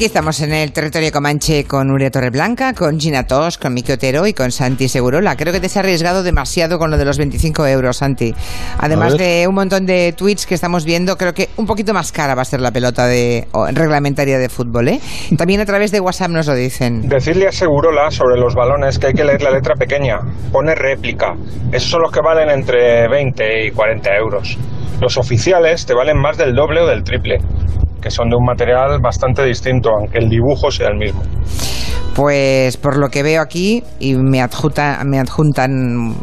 Speaker 1: Aquí estamos en el territorio comanche con Nuria Torreblanca, con Gina Tos, con Miki Otero y con Santi Segurola. Creo que te has arriesgado demasiado con lo de los 25 euros, Santi. Además de un montón de tweets que estamos viendo, creo que un poquito más cara va a ser la pelota de o, reglamentaria de fútbol. ¿eh? También a través de WhatsApp nos lo dicen.
Speaker 37: Decirle a Segurola sobre los balones que hay que leer la letra pequeña. Pone réplica. Esos son los que valen entre 20 y 40 euros. Los oficiales te valen más del doble o del triple que son de un material bastante distinto, aunque el dibujo sea el mismo.
Speaker 1: Pues por lo que veo aquí, y me, adjunta, me adjuntan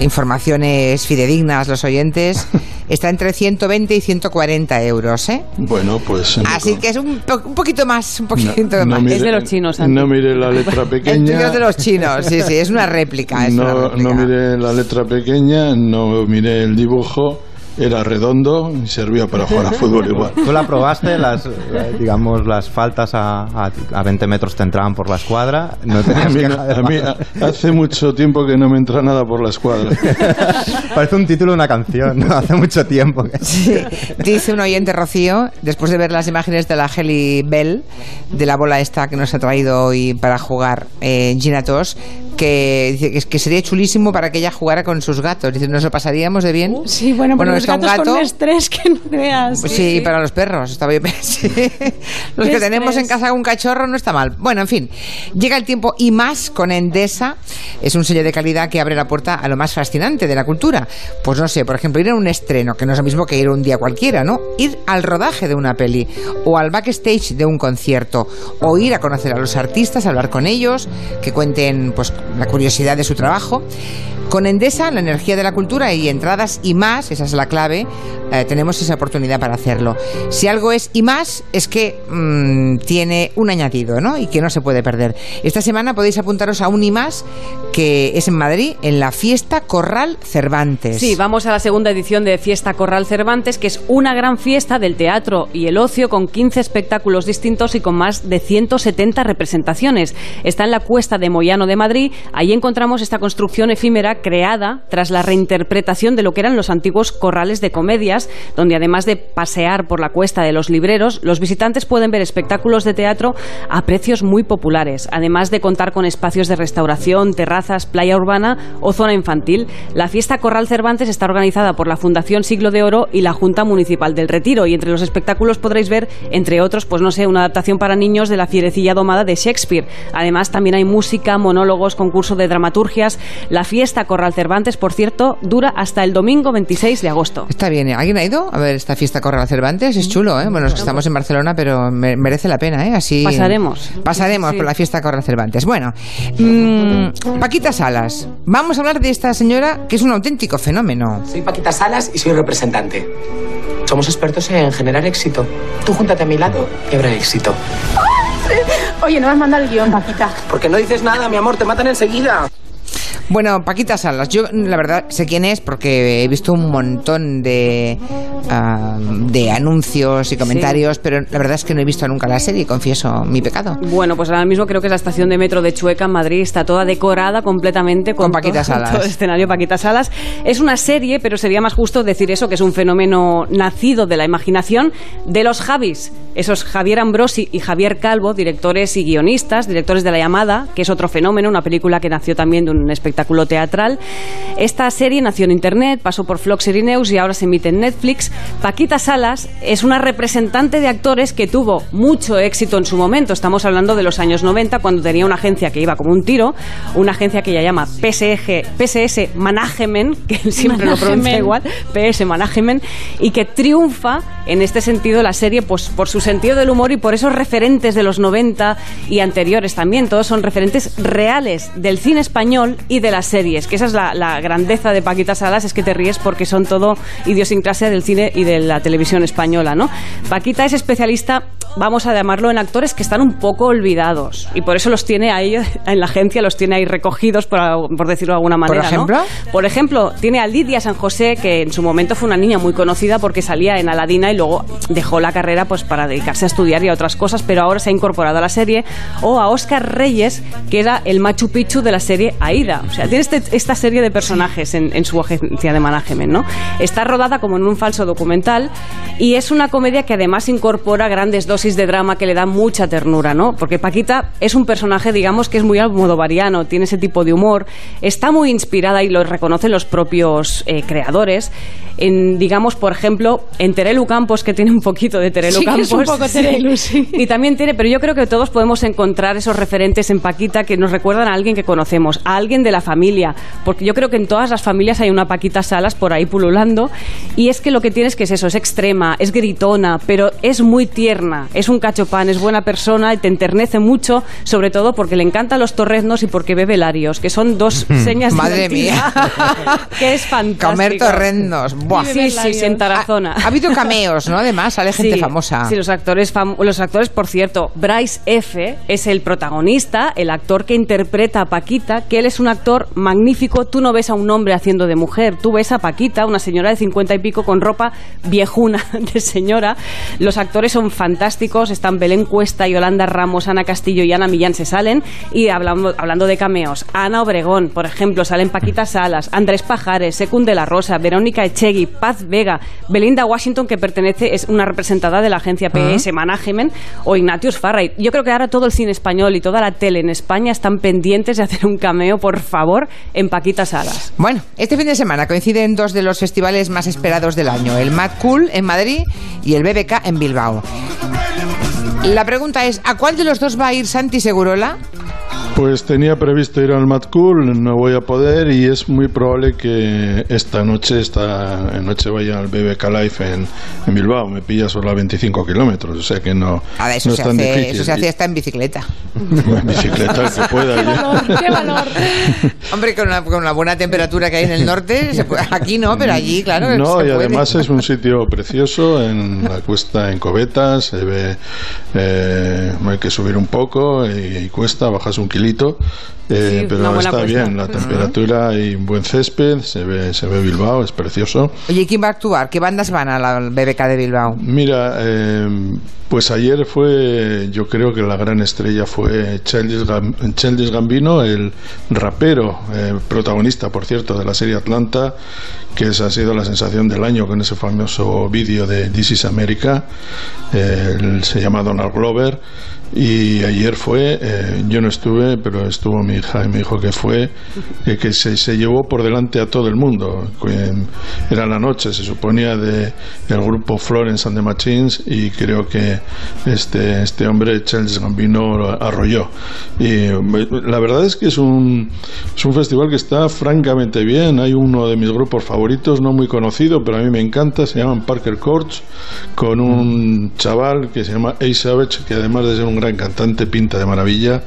Speaker 1: informaciones fidedignas los oyentes, está entre 120 y 140 euros, ¿eh?
Speaker 5: Bueno, pues...
Speaker 1: Así que es un, po un, poquito más, un poquito
Speaker 5: no, no
Speaker 1: más.
Speaker 5: Mire,
Speaker 12: es de los chinos,
Speaker 5: No mire la letra pequeña.
Speaker 1: Es de los chinos, sí, sí, es una réplica. Es
Speaker 5: no,
Speaker 1: una réplica.
Speaker 5: no mire la letra pequeña, no mire el dibujo era redondo y servía para jugar a fútbol igual.
Speaker 2: ¿Tú la probaste? Las, digamos, las faltas a, a, a 20 metros te entraban por la escuadra. No
Speaker 5: a, mí, a mí hace mucho tiempo que no me entra nada por la escuadra.
Speaker 2: Parece un título de una canción, ¿no? Hace mucho tiempo.
Speaker 1: Sí. Dice un oyente, Rocío, después de ver las imágenes de la Heli Bell, de la bola esta que nos ha traído hoy para jugar eh, Gina Tos, que dice que sería chulísimo para que ella jugara con sus gatos. Dice, ¿nos lo pasaríamos de bien?
Speaker 11: Sí, bueno, bueno gatos un gato, con un estrés que no veas.
Speaker 1: Sí, sí, para los perros, está bien. Sí. Los que estrés. tenemos en casa un cachorro no está mal. Bueno, en fin, llega el tiempo y más con Endesa. Es un sello de calidad que abre la puerta a lo más fascinante de la cultura. Pues no sé, por ejemplo, ir a un estreno, que no es lo mismo que ir un día cualquiera, ¿no? Ir al rodaje de una peli, o al backstage de un concierto, o ir a conocer a los artistas, hablar con ellos, que cuenten pues la curiosidad de su trabajo. Con Endesa, la energía de la cultura y entradas y más, esa es la clave, eh, tenemos esa oportunidad para hacerlo. Si algo es y más, es que mmm, tiene un añadido, ¿no? Y que no se puede perder. Esta semana podéis apuntaros a un y más que es en Madrid, en la Fiesta Corral Cervantes.
Speaker 12: Sí, vamos a la segunda edición de Fiesta Corral Cervantes, que es una gran fiesta del teatro y el ocio con 15 espectáculos distintos y con más de 170 representaciones. Está en la Cuesta de Moyano de Madrid. Ahí encontramos esta construcción efímera creada tras la reinterpretación de lo que eran los antiguos de comedias, donde además de pasear por la cuesta de los libreros, los visitantes pueden ver espectáculos de teatro a precios muy populares, además de contar con espacios de restauración, terrazas, playa urbana o zona infantil. La fiesta Corral Cervantes está organizada por la Fundación Siglo de Oro y la Junta Municipal del Retiro, y entre los espectáculos podréis ver, entre otros, pues no sé, una adaptación para niños de la fierecilla domada de Shakespeare. Además, también hay música, monólogos, concurso de dramaturgias. La fiesta Corral Cervantes, por cierto, dura hasta el domingo 26 de agosto.
Speaker 1: Está bien, ¿eh? ¿alguien ha ido a ver esta fiesta Corral Cervantes? Es chulo, ¿eh? Bueno, estamos en Barcelona, pero me merece la pena, ¿eh? Así
Speaker 12: pasaremos.
Speaker 1: Pasaremos sí. por la fiesta Corral Cervantes. Bueno, mmm, Paquita Salas, vamos a hablar de esta señora que es un auténtico fenómeno.
Speaker 38: Soy Paquita Salas y soy representante. Somos expertos en generar éxito. Tú júntate a mi lado y habrá éxito.
Speaker 11: Oye, no me has mandado el guion, Paquita.
Speaker 38: Porque no dices nada, mi amor, te matan enseguida.
Speaker 1: Bueno, Paquita Salas, yo la verdad sé quién es porque he visto un montón de, uh, de anuncios y comentarios, sí. pero la verdad es que no he visto nunca la serie, confieso mi pecado.
Speaker 12: Bueno, pues ahora mismo creo que es la estación de metro de Chueca en Madrid, está toda decorada completamente con,
Speaker 1: con Paquita
Speaker 12: todo,
Speaker 1: Salas.
Speaker 12: Todo el escenario Paquita Salas. Es una serie, pero sería más justo decir eso, que es un fenómeno nacido de la imaginación de los Javis, esos Javier Ambrosi y Javier Calvo, directores y guionistas, directores de La Llamada, que es otro fenómeno, una película que nació también de un espectáculo espectáculo teatral. Esta serie nació en Internet, pasó por Flox Irineus y ahora se emite en Netflix. Paquita Salas es una representante de actores que tuvo mucho éxito en su momento. Estamos hablando de los años 90, cuando tenía una agencia que iba como un tiro, una agencia que ella llama PSG, PSS Management, que siempre Management. lo pronuncia igual, PS Management, y que triunfa en este sentido la serie pues, por su sentido del humor y por esos referentes de los 90 y anteriores también. Todos son referentes reales del cine español y de de las series, que esa es la, la grandeza de Paquita Salas, es que te ríes porque son todo idiosincrasia del cine y de la televisión española, ¿no? Paquita es especialista, vamos a llamarlo, en actores que están un poco olvidados y por eso los tiene ahí en la agencia, los tiene ahí recogidos, por, por decirlo de alguna manera,
Speaker 1: ¿Por ejemplo?
Speaker 12: ¿no? Por ejemplo, tiene a Lidia San José, que en su momento fue una niña muy conocida porque salía en Aladina y luego dejó la carrera pues para dedicarse a estudiar y a otras cosas, pero ahora se ha incorporado a la serie, o a Oscar Reyes, que era el Machu Picchu de la serie Aida. O sea, tiene este- esta serie de personajes en, en su agencia de management, ¿no? Está rodada como en un falso documental y es una comedia que además incorpora grandes dosis de drama que le dan mucha ternura, ¿no? Porque Paquita es un personaje, digamos, que es muy almodovariano, tiene ese tipo de humor, está muy inspirada y lo reconocen los propios eh, creadores. En, digamos, por ejemplo, en Terelu Campos, que tiene un poquito de Terelu
Speaker 11: Sí, que es
Speaker 12: Campos.
Speaker 11: un poco Terelu, sí.
Speaker 12: Y también tiene, pero yo creo que todos podemos encontrar esos referentes en Paquita que nos recuerdan a alguien que conocemos, a alguien de la familia, porque yo creo que en todas las familias hay una Paquita Salas por ahí pululando, y es que lo que tienes que es eso, es extrema, es gritona, pero es muy tierna, es un cachopán, es buena persona y te enternece mucho, sobre todo porque le encantan los torreznos y porque bebe larios, que son dos señas de
Speaker 1: Madre
Speaker 12: identidad, que es fantástico.
Speaker 1: Comer torrendos. Buah.
Speaker 12: Sí, sí, sí, en Tarazona.
Speaker 1: Ha, ha habido cameos, ¿no? Además, sale gente
Speaker 12: Sí,
Speaker 1: famosa.
Speaker 12: Sí, los actores, fam- los actores, por cierto, Bryce F. es el protagonista, el actor que interpreta a Paquita, que él es un actor magnífico. Tú no ves a un hombre haciendo de mujer, tú ves a Paquita, una señora de cincuenta y pico con ropa viejuna de señora. Los actores son fantásticos, están Belén Cuesta, Yolanda Ramos, Ana Castillo y Ana Millán se salen. Y hablando, hablando de cameos, Ana Obregón, por ejemplo, salen Paquita Salas, Andrés Pajares, Secund de la Rosa, Verónica Echegui, Paz Vega, Belinda Washington, que pertenece, es una representada de la agencia PS Management, o Ignatius Farray. Yo creo que ahora todo el cine español y toda la tele en España están pendientes de hacer un cameo, por favor, en Paquita Salas.
Speaker 1: Bueno, este fin de semana coinciden dos de los festivales más esperados del año, el Mad Cool en Madrid y el BBK en Bilbao. La pregunta es, ¿a cuál de los dos va a ir Santi Segurola?
Speaker 5: Pues tenía previsto ir al Mad Cool, no voy a poder y es muy probable que esta noche, esta noche vaya al BBK Live en, en Bilbao. Me pilla solo a 25 kilómetros, o sea que no,
Speaker 1: Ah, eso,
Speaker 5: no
Speaker 1: se
Speaker 5: es tan
Speaker 1: hace,
Speaker 5: difícil.
Speaker 1: eso se hace hasta en bicicleta.
Speaker 5: En bicicleta, el que pueda. ya.
Speaker 11: ¡Qué valor!
Speaker 1: Hombre, con una, con una buena temperatura que hay en el norte, se puede- aquí no, pero allí, claro,
Speaker 5: No,
Speaker 1: se
Speaker 5: y
Speaker 1: puede.
Speaker 5: además es un sitio precioso en la cuesta en Covetas, se ve, eh, hay que subir un poco y, y cuesta, bajas un eh,
Speaker 12: Sí,
Speaker 5: pero está bien, la temperatura y un buen césped, se ve, se ve Bilbao, es precioso.
Speaker 1: Oye, ¿y quién va a actuar? ¿Qué bandas van al al BBK de Bilbao?
Speaker 5: Mira, eh, pues ayer fue, yo creo que la gran estrella fue Childish Gambino, el rapero, eh, protagonista, por cierto, de la serie Atlanta, que esa ha sido la sensación del año con ese famoso vídeo de This is America. Eh, se llama Donald Glover. Y ayer fue, eh, yo no estuve, pero estuvo mi hija y me dijo que fue, eh, que se, se llevó por delante a todo el mundo. Era la noche, se suponía, de el grupo Florence and the Machines y creo que este, este hombre, Charles Gambino, arrolló. Y la verdad es que es un, es un festival que está francamente bien. Hay uno de mis grupos favoritos, no muy conocido, pero a mí me encanta, se llaman Parker Courts, con un chaval que se llama Ace que además de ser un gran cantante, pinta de maravilla.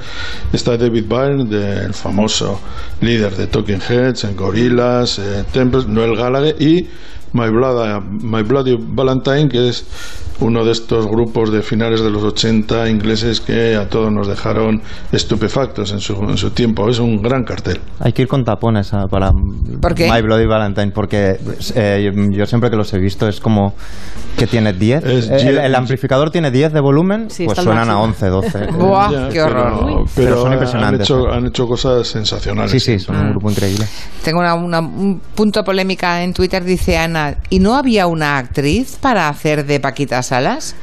Speaker 5: Está David Byrne, del famoso líder de Talking Heads, en Gorillaz, eh, Tempest, Noel Gallagher y My, Blood, My Bloody Valentine, que es uno de estos grupos de finales de los 80 ingleses que a todos nos dejaron estupefactos en su, en su tiempo. Es un gran cartel.
Speaker 2: Hay que ir con tapones ah, para
Speaker 1: ¿Por qué?
Speaker 2: My Bloody Valentine, porque eh, yo, siempre que los he visto es como que tiene 10.
Speaker 5: Es
Speaker 2: Eh, el,
Speaker 5: diez.
Speaker 2: el amplificador tiene 10 de volumen,
Speaker 12: Sí,
Speaker 2: pues suenan a
Speaker 12: máximo.
Speaker 2: 11, 12.
Speaker 1: Buah,
Speaker 5: Ya,
Speaker 1: qué horror.
Speaker 5: Pero,
Speaker 2: Pero
Speaker 5: pero
Speaker 2: son
Speaker 5: han,
Speaker 2: impresionantes,
Speaker 5: hecho,
Speaker 2: ¿eh?
Speaker 5: han hecho cosas sensacionales.
Speaker 2: Sí, sí, son un grupo increíble.
Speaker 1: Tengo una, una- un punto polémica en Twitter, dice Ana, ¿y no había una actriz para hacer de Paquita Salas?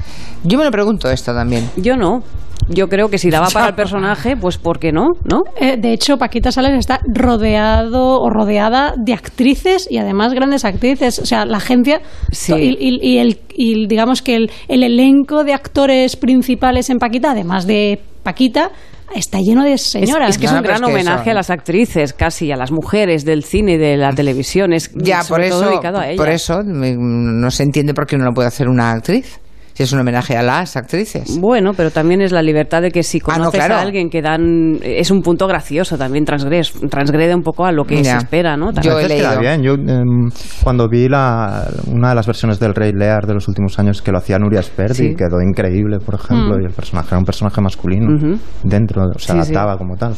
Speaker 1: Yo me lo pregunto esto también.
Speaker 12: Yo no. Yo creo que si daba para el personaje, pues ¿por qué no? ¿No?
Speaker 11: Eh, de hecho, Paquita Salas está rodeado o rodeada de actrices y además grandes actrices. O sea, la agencia
Speaker 12: Sí.
Speaker 11: y, y- y el, y digamos que el, el elenco de actores principales en Paquita, además de Paquita, está lleno de señoras.
Speaker 12: Es, que es un gran
Speaker 1: es que
Speaker 12: homenaje
Speaker 1: eso-
Speaker 12: a las actrices, casi a las mujeres del cine y de la televisión. Es
Speaker 1: Ya, por eso,
Speaker 12: dedicado a ellas.
Speaker 1: por eso me- no se entiende por qué no lo puede hacer una actriz. Si es un homenaje a las actrices.
Speaker 12: Bueno, pero también es la libertad de que si
Speaker 1: Ah, no,
Speaker 12: conoces
Speaker 1: claro.
Speaker 12: a alguien que dan... Es un punto gracioso también, transgres, transgrede un poco a lo que se
Speaker 2: Ya.
Speaker 12: espera, ¿no?
Speaker 2: A veces queda bien. Yo em, cuando vi la, una de las versiones del Rey Lear de los últimos años que lo hacía Nuria Sperdi,
Speaker 12: Sí.
Speaker 2: quedó increíble, por ejemplo,
Speaker 1: Mm.
Speaker 2: y el personaje era un personaje masculino dentro, o se
Speaker 1: Sí, sí.
Speaker 2: adaptaba como tal.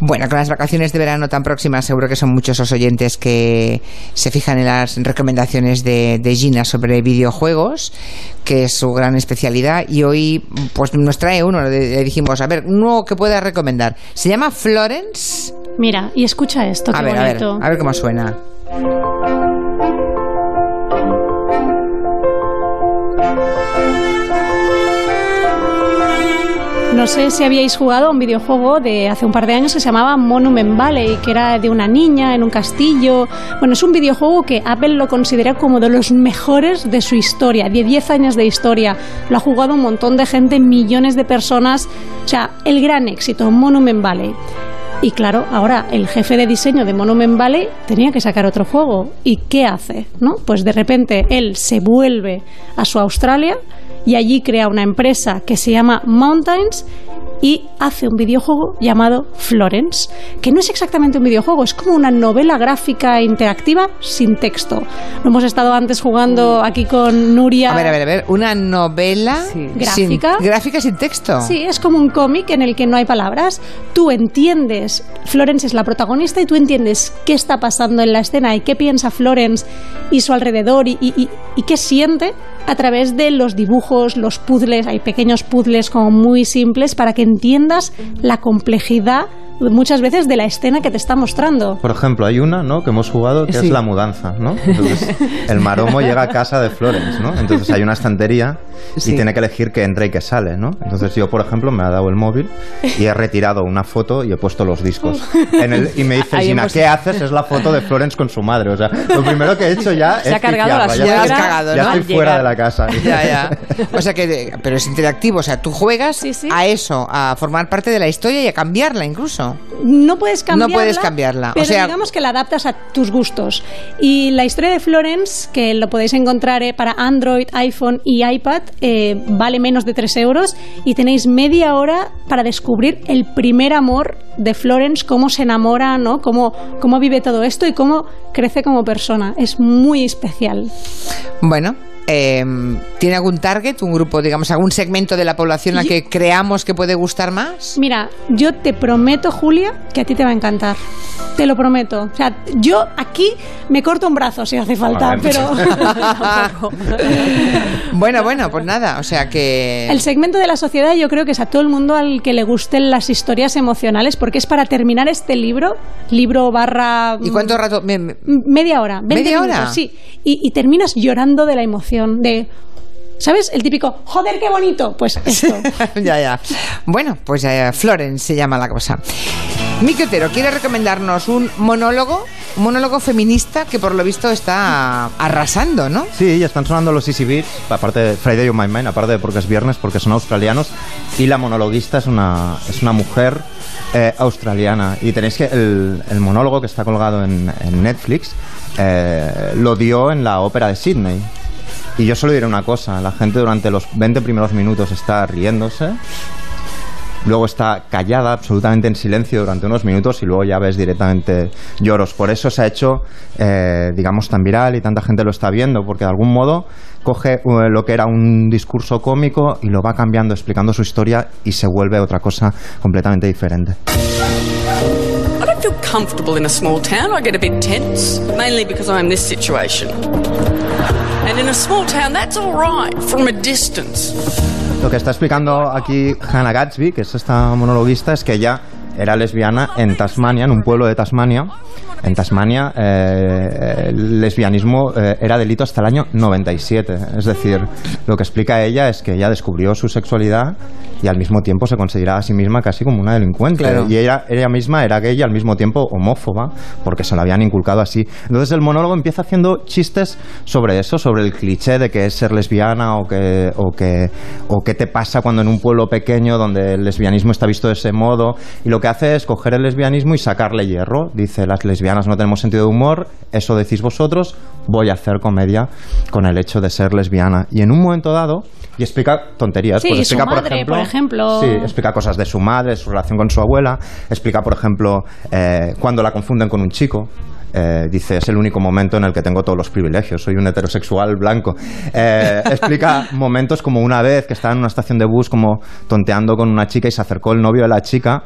Speaker 1: Bueno, con las vacaciones de verano tan próximas, seguro que son muchos los oyentes que se fijan en las recomendaciones de, de Gina sobre videojuegos, que es su gran especialidad. Y hoy, pues nos trae uno. Le dijimos, a ver, uno que pueda recomendar. Se llama Florence.
Speaker 11: Mira, y escucha esto,
Speaker 1: A
Speaker 11: qué
Speaker 1: ver, a ver,
Speaker 11: bonito.
Speaker 1: a ver cómo suena.
Speaker 11: No sé si habíais jugado a un videojuego de hace un par de años que se llamaba Monument Valley, que era de una niña en un castillo. Bueno, es un videojuego que Apple lo considera como de los mejores de su historia, de 10 años de historia. Lo ha jugado un montón de gente, millones de personas. O sea, el gran éxito, Monument Valley. Y claro, ahora el jefe de diseño de Monument Valley tenía que sacar otro juego. ¿Y qué hace? ¿No? Pues de repente él se vuelve a su Australia y allí crea una empresa que se llama Mountains y hace un videojuego llamado Florence, que no es exactamente un videojuego, es como una novela gráfica interactiva sin texto. Lo hemos estado antes jugando aquí con Nuria.
Speaker 1: A ver, a ver, a ver. Una novela
Speaker 11: Gráfica.
Speaker 1: Sin, gráfica sin texto.
Speaker 11: Sí, es como un cómic en el que no hay palabras. Tú entiendes, Florence es la protagonista y tú entiendes qué está pasando en la escena y qué piensa Florence y su alrededor y, y- y- y qué siente a través de los dibujos, los puzzles. Hay pequeños puzzles como muy simples para que entiendas la complejidad muchas veces de la escena que te está mostrando.
Speaker 2: Por ejemplo, hay una ¿no? que hemos jugado que
Speaker 11: Sí.
Speaker 2: es la mudanza, ¿no? Entonces, el maromo llega a casa de Florence, ¿no? Entonces hay una estantería
Speaker 1: Sí.
Speaker 2: y tiene que elegir qué entra y qué sale, ¿no? Entonces yo, por ejemplo, me ha dado el móvil y he retirado una foto y he puesto los discos. En el- y me dice,
Speaker 12: Ahí
Speaker 2: Gina,
Speaker 12: hemos-
Speaker 2: ¿qué haces? Es la foto de Florence con su madre. O sea, lo primero que he hecho ya
Speaker 12: Se
Speaker 2: es
Speaker 12: ha cargado la
Speaker 2: pifiarla.
Speaker 12: suegra
Speaker 2: ya,
Speaker 1: has cagado,
Speaker 2: ya
Speaker 1: ¿no?
Speaker 2: estoy fuera
Speaker 1: llegar.
Speaker 2: de la casa.
Speaker 1: Ya, ya. O sea que, pero es interactivo. O sea, tú juegas a eso, a formar parte de la historia y a cambiarla incluso.
Speaker 11: No puedes cambiarla.
Speaker 1: No puedes cambiarla. O sea-
Speaker 11: digamos que la adaptas a tus gustos. Y la historia de Florence, que lo podéis encontrar eh, para Android, iPhone y iPad, eh, vale menos de 3 euros y tenéis media hora para descubrir el primer amor de Florence, cómo se enamora, ¿no? Cómo, cómo vive todo esto y cómo crece como persona. Es muy especial.
Speaker 1: Bueno, eh, ¿tiene algún target, un grupo, digamos, algún segmento de la población al que creamos que puede gustar más?
Speaker 11: Mira, yo te prometo, Julia, que a ti te va a encantar. Te lo prometo. O sea, yo aquí me corto un brazo si hace falta,
Speaker 1: Vale,
Speaker 11: pero...
Speaker 1: Bueno, bueno, pues nada, o sea que...
Speaker 11: El segmento de la sociedad yo creo que es a todo el mundo al que le gusten las historias emocionales, porque es para terminar este libro, libro barra...
Speaker 1: ¿Y cuánto rato? me- me-
Speaker 11: m- Media hora. 20
Speaker 1: ¿Media
Speaker 11: minutos,
Speaker 1: hora?
Speaker 11: Sí. Y, y terminas llorando de la emoción, de... ¿Sabes? El típico, joder, qué bonito. Pues esto.
Speaker 1: ya, ya. Bueno, pues eh, Florence se llama la cosa. Miki Otero, ¿quiere recomendarnos un monólogo? Un monólogo feminista que por lo visto está arrasando, ¿no?
Speaker 2: Sí, ya están sonando los Easy Beats, aparte de Friday on My Mind, aparte de porque es viernes, porque son australianos. Y la monologuista es una, es una mujer eh, australiana. Y tenéis que el, el monólogo que está colgado en, en Netflix eh, lo dio en la ópera de Sydney. Y yo solo diré una cosa, la gente durante los 20 primeros minutos está riéndose, luego está callada absolutamente en silencio durante unos minutos y luego ya ves directamente lloros. Por eso se ha hecho, eh, digamos, tan viral y tanta gente lo está viendo, porque de algún modo coge eh, lo que era un discurso cómico y lo va cambiando, explicando su historia y se vuelve otra cosa completamente diferente.
Speaker 39: Comfortable in a small town. I get a bit tense, mainly because I'm this situation. And in a small town, that's all right from a distance.
Speaker 2: Lo que está explicando aquí Hannah Gatsby, que es esta monologuista, es que ella era lesbiana en Tasmania, en un pueblo de Tasmania. En Tasmania eh, el lesbianismo eh, era delito hasta el año 97. Es decir, lo que explica ella es que ella descubrió su sexualidad y al mismo tiempo se consideraba a sí misma casi como una delincuente.
Speaker 1: Claro.
Speaker 2: Y ella, ella misma era gay y al mismo tiempo homófoba, porque se lo habían inculcado así. Entonces el monólogo empieza haciendo chistes sobre eso, sobre el cliché de que es ser lesbiana o que, o que, o qué te pasa cuando en un pueblo pequeño donde el lesbianismo está visto de ese modo. Y lo que hace es coger el lesbianismo y sacarle hierro. Dice, las lesbianas no tenemos sentido de humor, eso decís vosotros, voy a hacer comedia con el hecho de ser lesbiana. Y en un momento dado, y explica tonterías.
Speaker 11: Sí,
Speaker 2: pues explica,
Speaker 11: madre, por ejemplo.
Speaker 2: Sí, explica cosas de su madre, su relación con su abuela. Explica, por ejemplo, eh, cuando la confunden con un chico. Eh, dice, es el único momento en el que tengo todos los privilegios, soy un heterosexual blanco. Eh, explica momentos como una vez que estaba en una estación de bus como tonteando con una chica y se acercó el novio de la chica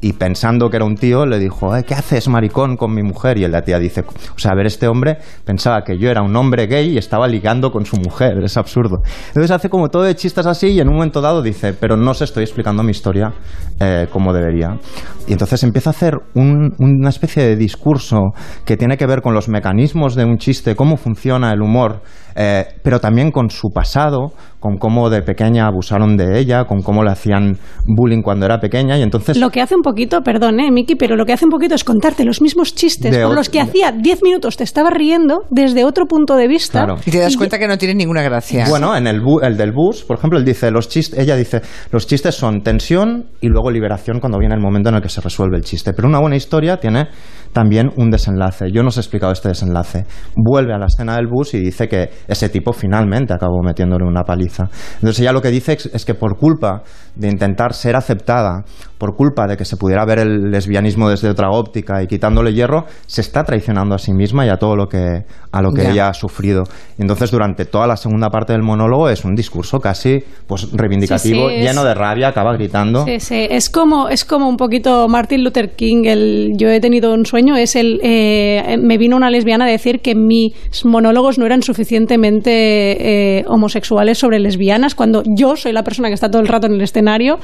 Speaker 2: y pensando que era un tío le dijo, "Eh, ¿qué haces maricón con mi mujer? Y la tía dice, o sea, a ver, este hombre pensaba que yo era un hombre gay y estaba ligando con su mujer, es absurdo. Entonces hace como todo de chistes así y en un momento dado dice, pero no os estoy explicando mi historia eh, como debería. Y entonces empieza a hacer un- una especie de discurso que tiene que ver con los mecanismos de un chiste, cómo funciona el humor, eh, pero también con su pasado, con cómo de pequeña abusaron de ella, con cómo le hacían bullying cuando era pequeña y entonces...
Speaker 11: Lo que hace un poquito, perdón, eh, Miki, pero lo que hace un poquito es contarte los mismos chistes
Speaker 2: De
Speaker 11: por los que hacía 10 minutos te estaba riendo desde otro punto de vista.
Speaker 2: Claro.
Speaker 1: Y te das cuenta que no tiene ninguna gracia.
Speaker 2: Bueno, en el, bu- el del bus, por ejemplo, él dice, los chistes, ella dice, los chistes son tensión y luego liberación cuando viene el momento en el que se resuelve el chiste. Pero una buena historia tiene también un desenlace. Yo no os he explicado este desenlace. Vuelve a la escena del bus y dice que ese tipo finalmente acabó metiéndole una paliza. Entonces ella lo que dice es, es que por culpa de intentar ser aceptada, por culpa de que se pudiera ver el lesbianismo desde otra óptica y quitándole hierro, se está traicionando a sí misma y a todo lo que, a lo que
Speaker 1: Ya.
Speaker 2: ella ha sufrido. Entonces durante toda la segunda parte del monólogo es un discurso casi pues reivindicativo,
Speaker 11: Sí, sí, es-
Speaker 2: lleno de rabia, acaba gritando.
Speaker 11: Sí, sí. Es como, es como un poquito Martin Luther King, el yo he tenido un sueño, es el eh, me vino una lesbiana a decir que mis monólogos no eran eh, homosexuales sobre lesbianas, cuando yo soy la persona que está todo el rato en el escenario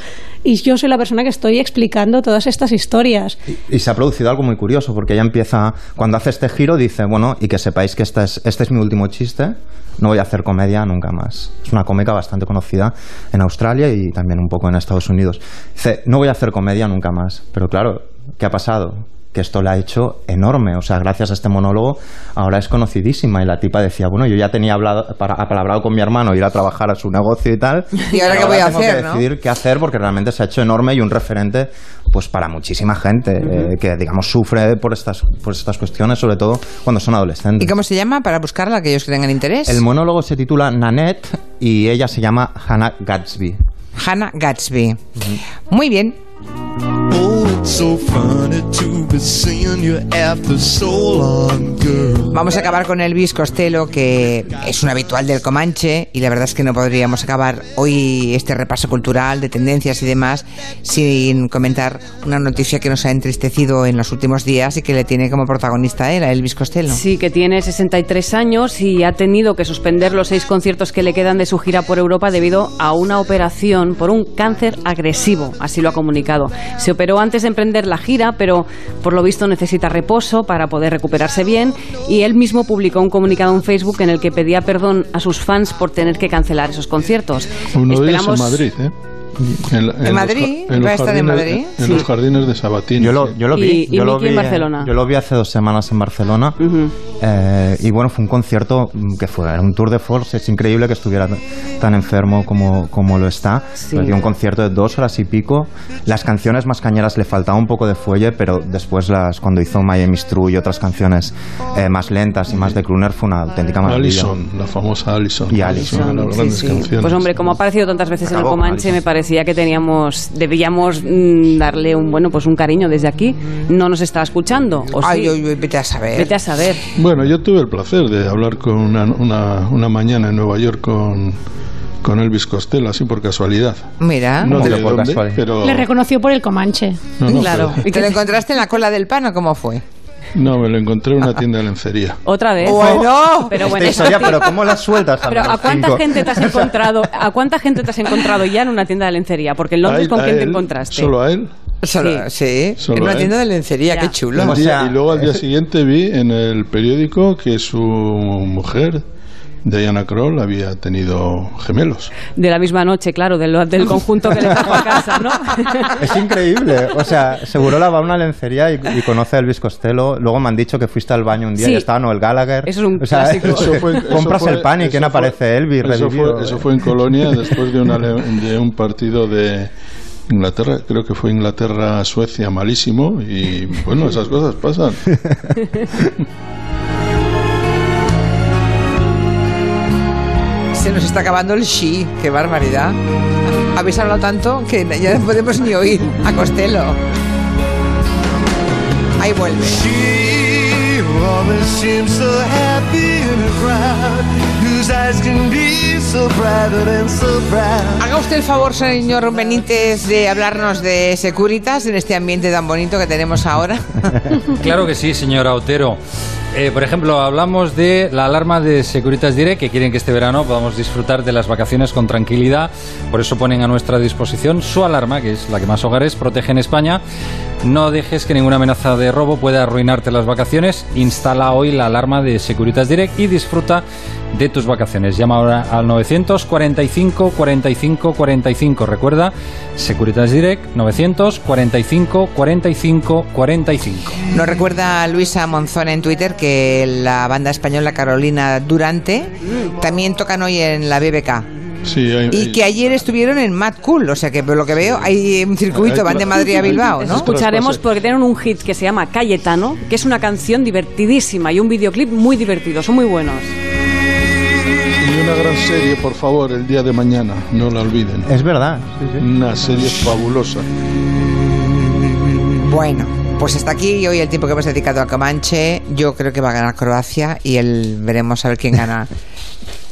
Speaker 11: y yo soy la persona que estoy explicando todas estas historias.
Speaker 2: Y se ha producido algo muy curioso, porque ella empieza, cuando hace este giro, dice, bueno, y que sepáis que este es, este es mi último chiste, no voy a hacer comedia nunca más. Es una cómica bastante conocida en Australia y también un poco en Estados Unidos. Dice, no voy a hacer comedia nunca más. Pero claro, ¿qué ha pasado? Que esto la ha hecho enorme, o sea, gracias a este monólogo ahora es conocidísima y la tipa decía, bueno, yo ya tenía hablado, para, apalabrado con mi hermano ir a trabajar a su negocio y tal,
Speaker 1: ¿Y ahora qué voy a
Speaker 2: tengo
Speaker 1: hacer,
Speaker 2: que
Speaker 1: no?
Speaker 2: decidir qué hacer porque realmente se ha hecho enorme y un referente pues para muchísima gente eh, que digamos sufre por estas por estas cuestiones, sobre todo cuando son adolescentes.
Speaker 1: ¿Y cómo se llama para buscarla, aquellos que tengan interés?
Speaker 2: El monólogo se titula Nanette y ella se llama Hannah Gatsby.
Speaker 1: Hannah Gatsby. Muy bien.
Speaker 13: So funny to be seeing you after so long.
Speaker 1: Vamos a acabar con Elvis Costello, que es un habitual del Comanche, y la verdad es que no podríamos acabar hoy este repaso cultural de tendencias y demás sin comentar una noticia que nos ha entristecido en los últimos días y que le tiene como protagonista él, a Elvis Costello.
Speaker 12: Sí, que tiene 63 años y ha tenido que suspender los seis conciertos que le quedan de su gira por Europa debido a una operación por un cáncer agresivo, así lo ha comunicado. Se operó antes de emprender la gira, pero por lo visto necesita reposo para poder recuperarse bien y él mismo publicó un comunicado en Facebook en el que pedía perdón a sus fans por tener que cancelar esos conciertos.
Speaker 5: Uno de ellos en
Speaker 12: Esperamos-
Speaker 5: Madrid, ¿eh? En,
Speaker 1: ¿En
Speaker 5: los
Speaker 1: Madrid?
Speaker 5: ja- en
Speaker 1: ¿Va a
Speaker 5: los
Speaker 1: estar en
Speaker 5: jardines-
Speaker 1: Madrid?
Speaker 5: En
Speaker 1: Sí.
Speaker 5: los jardines de Sabatini.
Speaker 2: Yo lo, yo lo vi,
Speaker 12: Y- y
Speaker 2: yo lo
Speaker 12: Miki en
Speaker 2: vi
Speaker 12: Barcelona.
Speaker 2: Yo lo vi hace dos semanas en Barcelona eh, y bueno, fue un concierto mm, que fue era un tour de force. Es increíble que estuviera tan enfermo como, como lo está.
Speaker 12: Sí.
Speaker 2: Dio un concierto de dos horas y pico. Las canciones más cañeras le faltaba un poco de fuelle, pero después las cuando hizo Miami's True y otras canciones eh, más lentas y más de crooner fue una auténtica maravilla.
Speaker 5: Allison, la famosa Allison.
Speaker 2: Y Allison,
Speaker 5: de las
Speaker 12: Sí,
Speaker 5: grandes
Speaker 12: sí.
Speaker 5: canciones.
Speaker 12: Pues hombre, como ha aparecido tantas veces en el
Speaker 2: Acabó
Speaker 12: Comanche, me parecía que teníamos, debíamos mm, darle un bueno, pues un cariño desde aquí. No nos está escuchando. ¿o
Speaker 1: Ay,
Speaker 12: sí?
Speaker 1: vete a saber.
Speaker 12: Vete a saber.
Speaker 5: Bueno, yo tuve el placer de hablar con una, una, una mañana en Nueva York con, con Elvis Costello, así por casualidad.
Speaker 1: Mira,
Speaker 5: No
Speaker 2: Pero
Speaker 5: sé
Speaker 2: por
Speaker 5: dónde,
Speaker 2: casualidad.
Speaker 5: pero...
Speaker 11: Le reconoció por el Comanche.
Speaker 5: no, no,
Speaker 1: claro.
Speaker 5: pero-
Speaker 1: ¿Y te lo encontraste en la cola del pan o cómo fue?
Speaker 5: No, me lo encontré en una tienda de lencería.
Speaker 12: Otra vez.
Speaker 1: Bueno.
Speaker 12: pero
Speaker 2: Esta
Speaker 12: bueno.
Speaker 2: historia, pero ¿cómo la sueltas?
Speaker 12: Pero ¿a cuánta
Speaker 2: Cinco.
Speaker 12: gente te has encontrado? ¿A cuánta gente te has encontrado ya en una tienda de lencería? Porque en Londres
Speaker 5: A él-
Speaker 12: con
Speaker 5: a
Speaker 12: quién te
Speaker 5: él,
Speaker 12: encontraste.
Speaker 5: Solo a él.
Speaker 1: Solo, sí,
Speaker 5: Solo
Speaker 1: en una
Speaker 5: él.
Speaker 1: tienda de lencería,
Speaker 12: Ya.
Speaker 1: qué chulo.
Speaker 2: O
Speaker 5: Y-
Speaker 2: sea,
Speaker 5: y luego al día siguiente vi en el periódico que su mujer Diana Kroll había tenido gemelos.
Speaker 12: De la misma noche, claro, del, del conjunto que le trajo a casa, ¿no?
Speaker 2: Es increíble. O sea, seguro la va a una lencería y, y conoce a Elvis Costello. Luego me han dicho que fuiste al baño un día
Speaker 12: Sí.
Speaker 2: y estaba Noel Gallagher.
Speaker 12: Eso es un
Speaker 2: o sea,
Speaker 12: clásico.
Speaker 5: Eso fue- eso
Speaker 2: compras
Speaker 5: fue-
Speaker 2: el pan y ¿quién
Speaker 5: fue-
Speaker 2: aparece? Elvis,
Speaker 5: Eso fue, eso fue en Colonia después de, una, le- de un partido de Inglaterra, creo que fue Inglaterra-Suecia malísimo y bueno, esas cosas pasan.
Speaker 1: Se nos está acabando el shi, qué barbaridad. Habéis hablado tanto que ya no podemos ni oír a Costello. Ahí vuelve. Haga usted el favor, señor Benítez, de hablarnos de Securitas en este ambiente tan bonito que tenemos ahora.
Speaker 40: Claro que sí, señora Otero. Eh, por ejemplo, hablamos de la alarma de Securitas Direct, que quieren que este verano podamos disfrutar de las vacaciones con tranquilidad. Por eso ponen a nuestra disposición su alarma, que es la que más hogares protege en España. No dejes que ninguna amenaza de robo pueda arruinarte las vacaciones. Instala hoy la alarma de Securitas Direct y disfruta de tus vacaciones. Llama ahora al 945 45 45. Recuerda, Securitas Direct 945 45 45.
Speaker 1: Nos recuerda Luisa Monzón en Twitter que la banda española Carolina Durante también tocan hoy en la BBK.
Speaker 5: Sí, hay-
Speaker 1: Y
Speaker 5: hay-
Speaker 1: que ayer estuvieron en Mad Cool, o sea que por lo que veo hay un circuito, van de Madrid a Bilbao, ¿no?
Speaker 12: escucharemos porque tienen un hit que se llama Cayetano, que es una canción divertidísima y un videoclip muy divertido, son muy buenos.
Speaker 5: y una gran serie, por favor, el día de mañana, no la olviden.
Speaker 2: Es verdad.
Speaker 5: Una serie fabulosa.
Speaker 1: Bueno, pues hasta aquí hoy el tiempo que hemos dedicado a Comanche. Yo creo que va a ganar Croacia y el veremos a ver quién gana.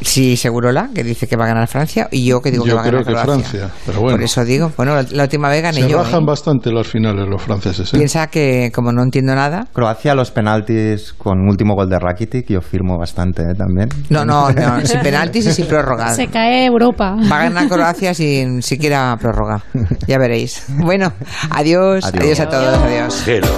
Speaker 1: Sí, Segurola, que dice que va a ganar Francia, y yo que digo que va a
Speaker 5: creo
Speaker 1: ganar
Speaker 5: que
Speaker 1: Croacia.
Speaker 5: Francia, pero bueno.
Speaker 1: Por eso digo, bueno, la, la última vez gané
Speaker 5: Se
Speaker 1: yo.
Speaker 5: rajan
Speaker 1: ¿eh?
Speaker 5: bastante los finales los franceses. ¿eh?
Speaker 1: Piensa que como no entiendo nada.
Speaker 2: Croacia los penaltis con último gol de Rakitic, yo firmo bastante ¿eh? también.
Speaker 1: No, no, no, sin penaltis y sin prórroga.
Speaker 11: Se cae Europa.
Speaker 1: Va a ganar Croacia sin siquiera prórroga. Ya veréis. Bueno, adiós, adiós,
Speaker 2: Adiós.
Speaker 1: a todos, adiós.
Speaker 10: Hello.